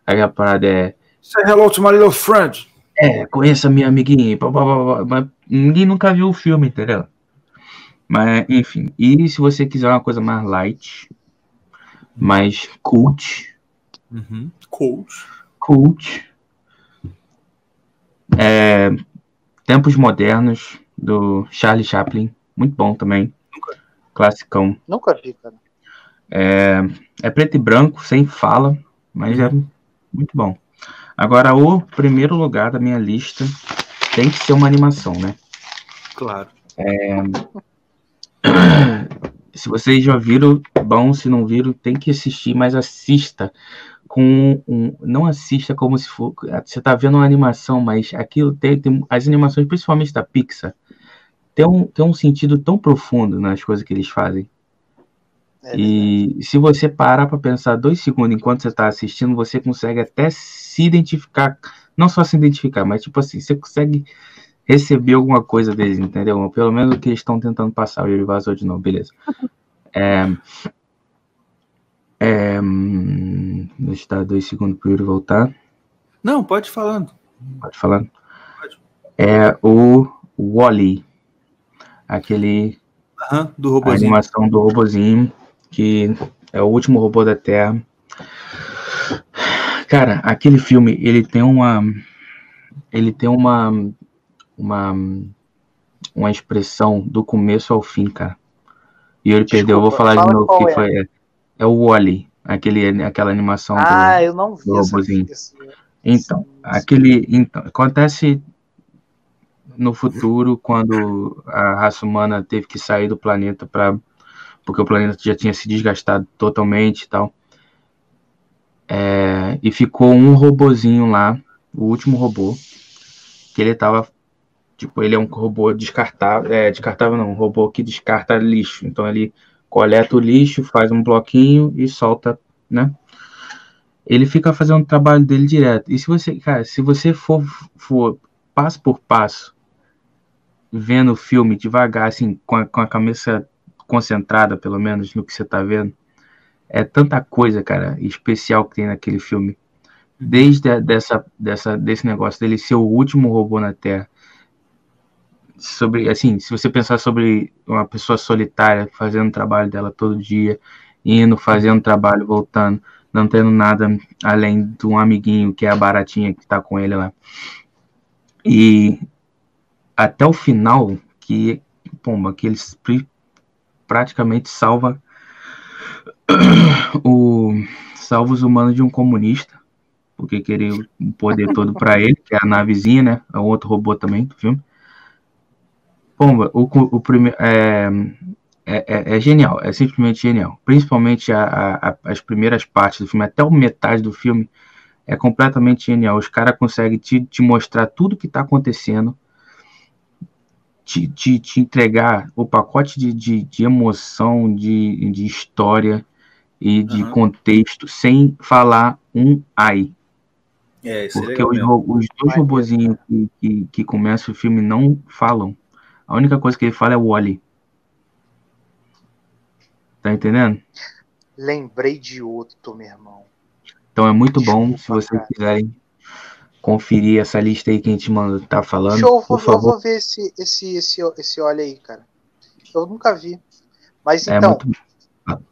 aí a parada é. Say hello to my little friend. É, conheça minha amiguinha. pá, pá, pá, Mas ninguém nunca viu o filme, entendeu? Mas, enfim. E se você quiser uma coisa mais light, mais cult, Uhum. Coach. cult. É, Tempos Modernos, do Charlie Chaplin. Muito bom também. Classicão. Nunca vi, cara. É, é preto e branco, sem fala, mas é muito bom. Agora, o primeiro lugar da minha lista tem que ser uma animação, né? Claro. Se vocês já viram, bom. Se não viram, tem que assistir, mas assista com um. Não assista como se for. Você tá vendo uma animação, mas aquilo tem, tem as animações, principalmente da Pixar, tem um, tem um sentido tão profundo nas coisas que eles fazem. É E se você parar para pensar dois segundos enquanto você está assistindo, você consegue até se identificar, não só se identificar, mas tipo assim, você consegue receber alguma coisa deles, entendeu? Pelo menos o que eles estão tentando passar. O Yuri vazou de novo, beleza. É, é, deixa eu dar dois segundos para o Yuri voltar. Não, pode falando. Pode falar. Pode. É o Wally, aquele Aham, do a animação do robozinho, que é o último robô da Terra. Cara, aquele filme, ele tem uma ele tem uma uma uma expressão do começo ao fim, cara. E ele perdeu, eu vou falar de fala novo qual que é. foi é, é o Wally, aquele aquela animação do Ah, eu não vi do robozinho. esse- Então, esse- aquele então, acontece no futuro quando a raça humana teve que sair do planeta para porque o planeta já tinha se desgastado totalmente e tal. É, e ficou um robozinho lá, o último robô, que ele tava tipo, ele é um robô descartável, é, descartável não, um robô que descarta lixo. Então ele coleta o lixo, faz um bloquinho e solta, né? ele fica fazendo o trabalho dele direto. E se você, cara, se você for, for passo por passo, vendo o filme devagar, assim, com a, com a cabeça concentrada, pelo menos, no que você tá vendo, é tanta coisa, cara, especial que tem naquele filme. Desde a, dessa, dessa, desse negócio dele ser o último robô na Terra. Sobre, assim, se você pensar sobre uma pessoa solitária fazendo o trabalho dela todo dia, indo, fazendo trabalho, voltando, não tendo nada além de um amiguinho que é a baratinha que tá com ele lá. E até o final, que, pomba, que ele praticamente salva o salva os humanos de um comunista, porque queria o poder todo para ele, que é a navezinha, né? É outro robô também do filme. Pomba, o, o primeiro é, é, é, é genial, é simplesmente genial. Principalmente a, a- a- as primeiras partes do filme, até o metade do filme, é completamente genial. Os caras conseguem te, te mostrar tudo que está acontecendo, te, te, te entregar o pacote de, de, de emoção, de, de história e de contexto, sem falar um ai. É, isso é Porque os, os dois robozinhos que, que, que começam o filme não falam. A única coisa que ele fala é o Wally. Tá entendendo? Lembrei de outro, meu irmão. Então é muito bom Desculpa, se vocês cara. quiserem conferir essa lista aí que a gente manda, tá falando. Show, eu por vou, eu favor. vou ver esse, esse, esse, esse olha aí, cara. Eu nunca vi. Mas É então, muito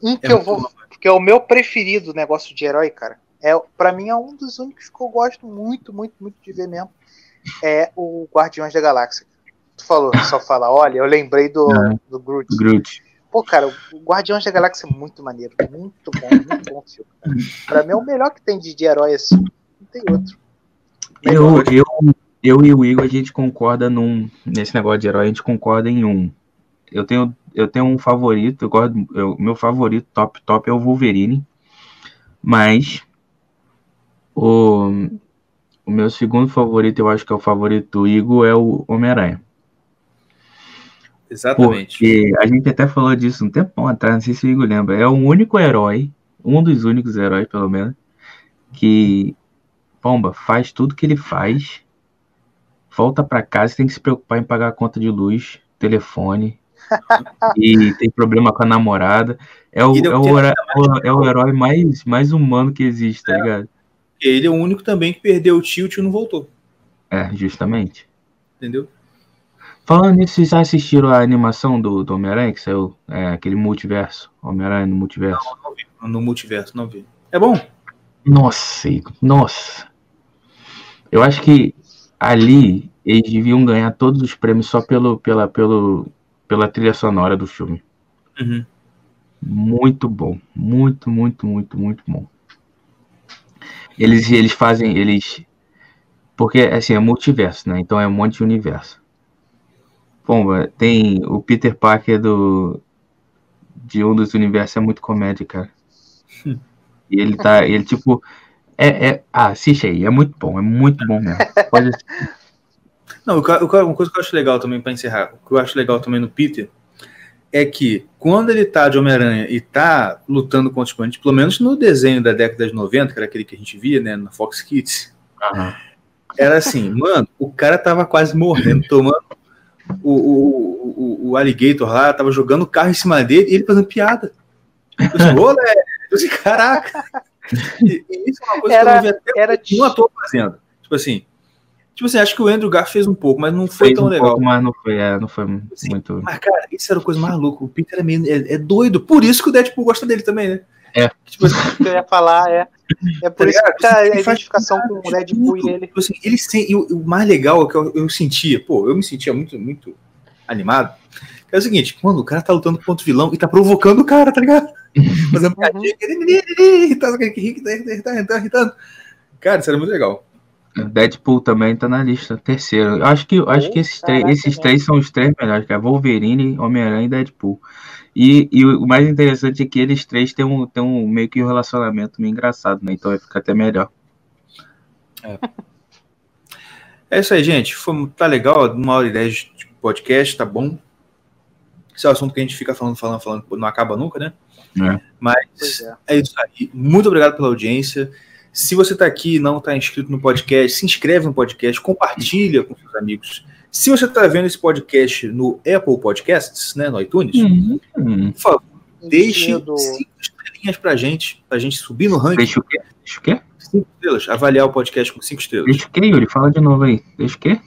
um que É eu vou. Que é o meu preferido negócio de herói, cara. É, pra mim é um dos únicos que eu gosto muito, muito, muito de ver mesmo. É o Guardiões da Galáxia. Tu falou, só fala, olha, eu lembrei do, É. do Groot. Groot. Pô, cara, o Guardiões da Galáxia é muito maneiro. Muito bom, muito bom filme. Cara. Pra mim é o melhor que tem de, de herói assim. Não tem outro. Eu, eu, eu e o Igor, a gente concorda num. Nesse negócio de herói, a gente concorda em um. Eu tenho. eu tenho um favorito, eu gosto, eu, meu favorito top top é o Wolverine, mas o, o meu segundo favorito, eu acho que é o favorito do Igor, é o Homem-Aranha. Exatamente. Porque a gente até falou disso um tempão atrás, não sei se o Igor lembra. É o único herói, um dos únicos heróis, pelo menos, que, pomba, faz tudo que ele faz, volta para casa e tem que se preocupar em pagar a conta de luz, telefone, e tem problema com a namorada. É o, é o, é o, é o herói mais, mais humano que existe, tá ligado? Ele é o único também que perdeu o tio, o tio não voltou. É, justamente. Entendeu? Falando nisso, vocês já assistiram a animação do, do Homem-Aranha, que saiu é, aquele multiverso? Homem-Aranha no multiverso? Não, não vi. No multiverso, não vi. É bom? Nossa, nossa. Eu acho que ali eles deviam ganhar todos os prêmios só pelo, pela, pelo, pela trilha sonora do filme. Uhum. Muito bom. Muito, muito, muito, muito bom. Eles, eles fazem. Eles. Porque assim, é multiverso, né? Então é um monte de universo. Pomba, tem o Peter Parker do. De um dos universos é muito comédia, cara. Hum. E ele tá. Ele, tipo. É, é, ah, assiste aí, é muito bom, é muito bom mesmo. Pode Não, uma coisa que eu acho legal também, para encerrar, o que eu acho legal também no Peter é que quando ele tá de Homem-Aranha e tá lutando contra os bandidos, pelo menos no desenho da década de 90, que era aquele que a gente via, né, na Fox Kids, Uhum. era assim, mano, o cara tava quase morrendo, tomando o, o, o, o alligator lá, tava jogando o carro em cima dele e ele fazendo piada. Eu disse, olé, eu disse, caraca. E, e isso é uma coisa Era- que eu não vi até era um ator fazendo. Tipo assim, tipo assim, acho que o Andrew Garfield fez um pouco, mas não foi Fez tão um legal. pouco, mas não foi, é, não foi Sim, muito. Mas, cara, isso era a coisa mais louca. O Peter é, meio, é, é doido. Por isso que o Deadpool gosta dele também, né? É. Tipo assim, O que eu ia falar é. É por Tá isso que a Ele faz identificação com o Deadpool e ele. Tipo assim, ele sem, e o, o mais legal é que eu, eu sentia, pô, eu me sentia muito, muito animado. Que é o seguinte, quando o cara tá lutando contra o vilão e tá provocando o cara, tá ligado? Fazendo piadinha, ele tá irritando, tá irritando. Cara, isso era muito legal. Deadpool também tá na lista, terceiro. Eu acho que, eu acho que esses, três, esses três são os três melhores, cara. Wolverine, Homem-Aranha e Deadpool. E, e o mais interessante é que eles três têm um, têm um meio que um relacionamento meio engraçado, né? Então vai ficar até melhor. É isso aí, gente. Foi, tá legal, uma hora e dez de podcast, tá bom. Esse é o assunto que a gente fica falando, falando, falando, não acaba nunca, né? É. Mas é. é isso aí. Muito obrigado pela audiência. Se você está aqui e não está inscrito no podcast, se inscreve no podcast, compartilha com seus amigos. Se você está vendo esse podcast no Apple Podcasts, né, no iTunes, Hum. por favor, deixe Do... cinco estrelinhas pra gente, pra gente subir no ranking. Deixa o quê? Deixa o quê? Cinco estrelas, avaliar o podcast com cinco estrelas. Deixa o quê, Yuri? Fala de novo aí. Deixa o quê?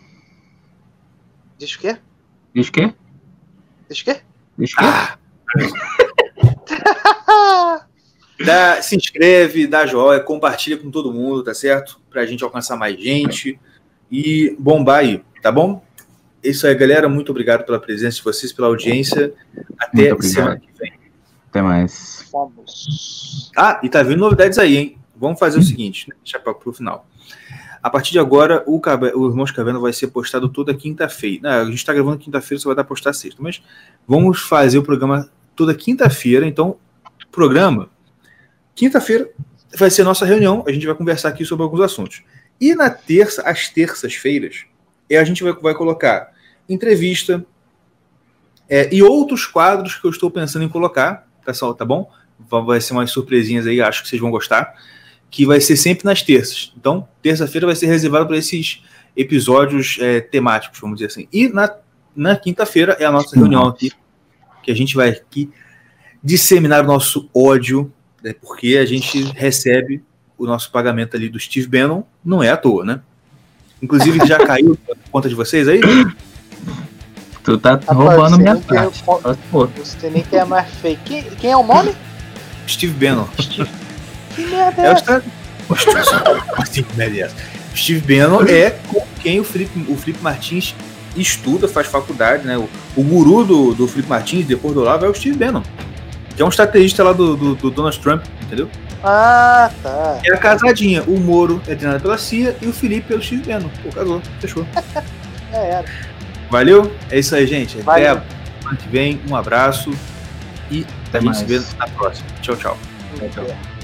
Diz o quê? Deixa o quê? Diz o quê? Deixa o quê? Ah, dá- se inscreve, dá joia, compartilha com todo mundo, tá certo? Pra gente alcançar mais gente e bombar aí, tá bom? É Isso aí, galera. Muito obrigado pela presença de vocês, pela audiência. Até semana que vem. Até mais. Vamos. Ah, e tá vindo novidades aí, hein? Vamos fazer o seguinte, né? deixa pra, pro final. A partir de agora, o, Cabe- o Irmãos Caverna vai ser postado toda quinta-feira. A gente tá gravando quinta-feira, só vai dar postar sexta. Mas vamos fazer o programa toda quinta-feira. Então, programa. Quinta-feira vai ser nossa reunião. A gente vai conversar aqui sobre alguns assuntos. E na terça, às terças-feiras, é, a gente vai, vai colocar entrevista é, e outros quadros que eu estou pensando em colocar, pessoal, tá bom? Vai ser umas surpresinhas aí, acho que vocês vão gostar. Que vai ser sempre nas terças. Então, terça-feira vai ser reservado para esses episódios é, temáticos, vamos dizer assim. E na, na quinta-feira é a nossa reunião aqui, que a gente vai aqui disseminar o nosso ódio, né, porque a gente recebe o nosso pagamento ali do Steve Bannon, não é à toa, né? Inclusive, já caiu a conta de vocês aí? Tu tá Rapaz, roubando minha parte. se for. Você nem tem a mais fake. Quem, quem é o nome? Steve Bannon. Que merda é É o essa? Steve Steve Bannon. Steve Bannon é com quem o Felipe, o Felipe Martins estuda, faz faculdade, né? O, o guru do, do Felipe Martins, depois do Olavo, é o Steve Bannon. Que é um estrategista lá do, do, do Donald Trump, entendeu? Ah, tá. É a casadinha. O Moro é treinado pela CIA e o Felipe é o Steve Bannon. Pô, casou, fechou. Já era. Valeu? É isso aí, gente. Até Valeu. a semana que vem. Um abraço e Até a gente mais. se vê na próxima. Tchau, tchau. Tchau, tchau. É.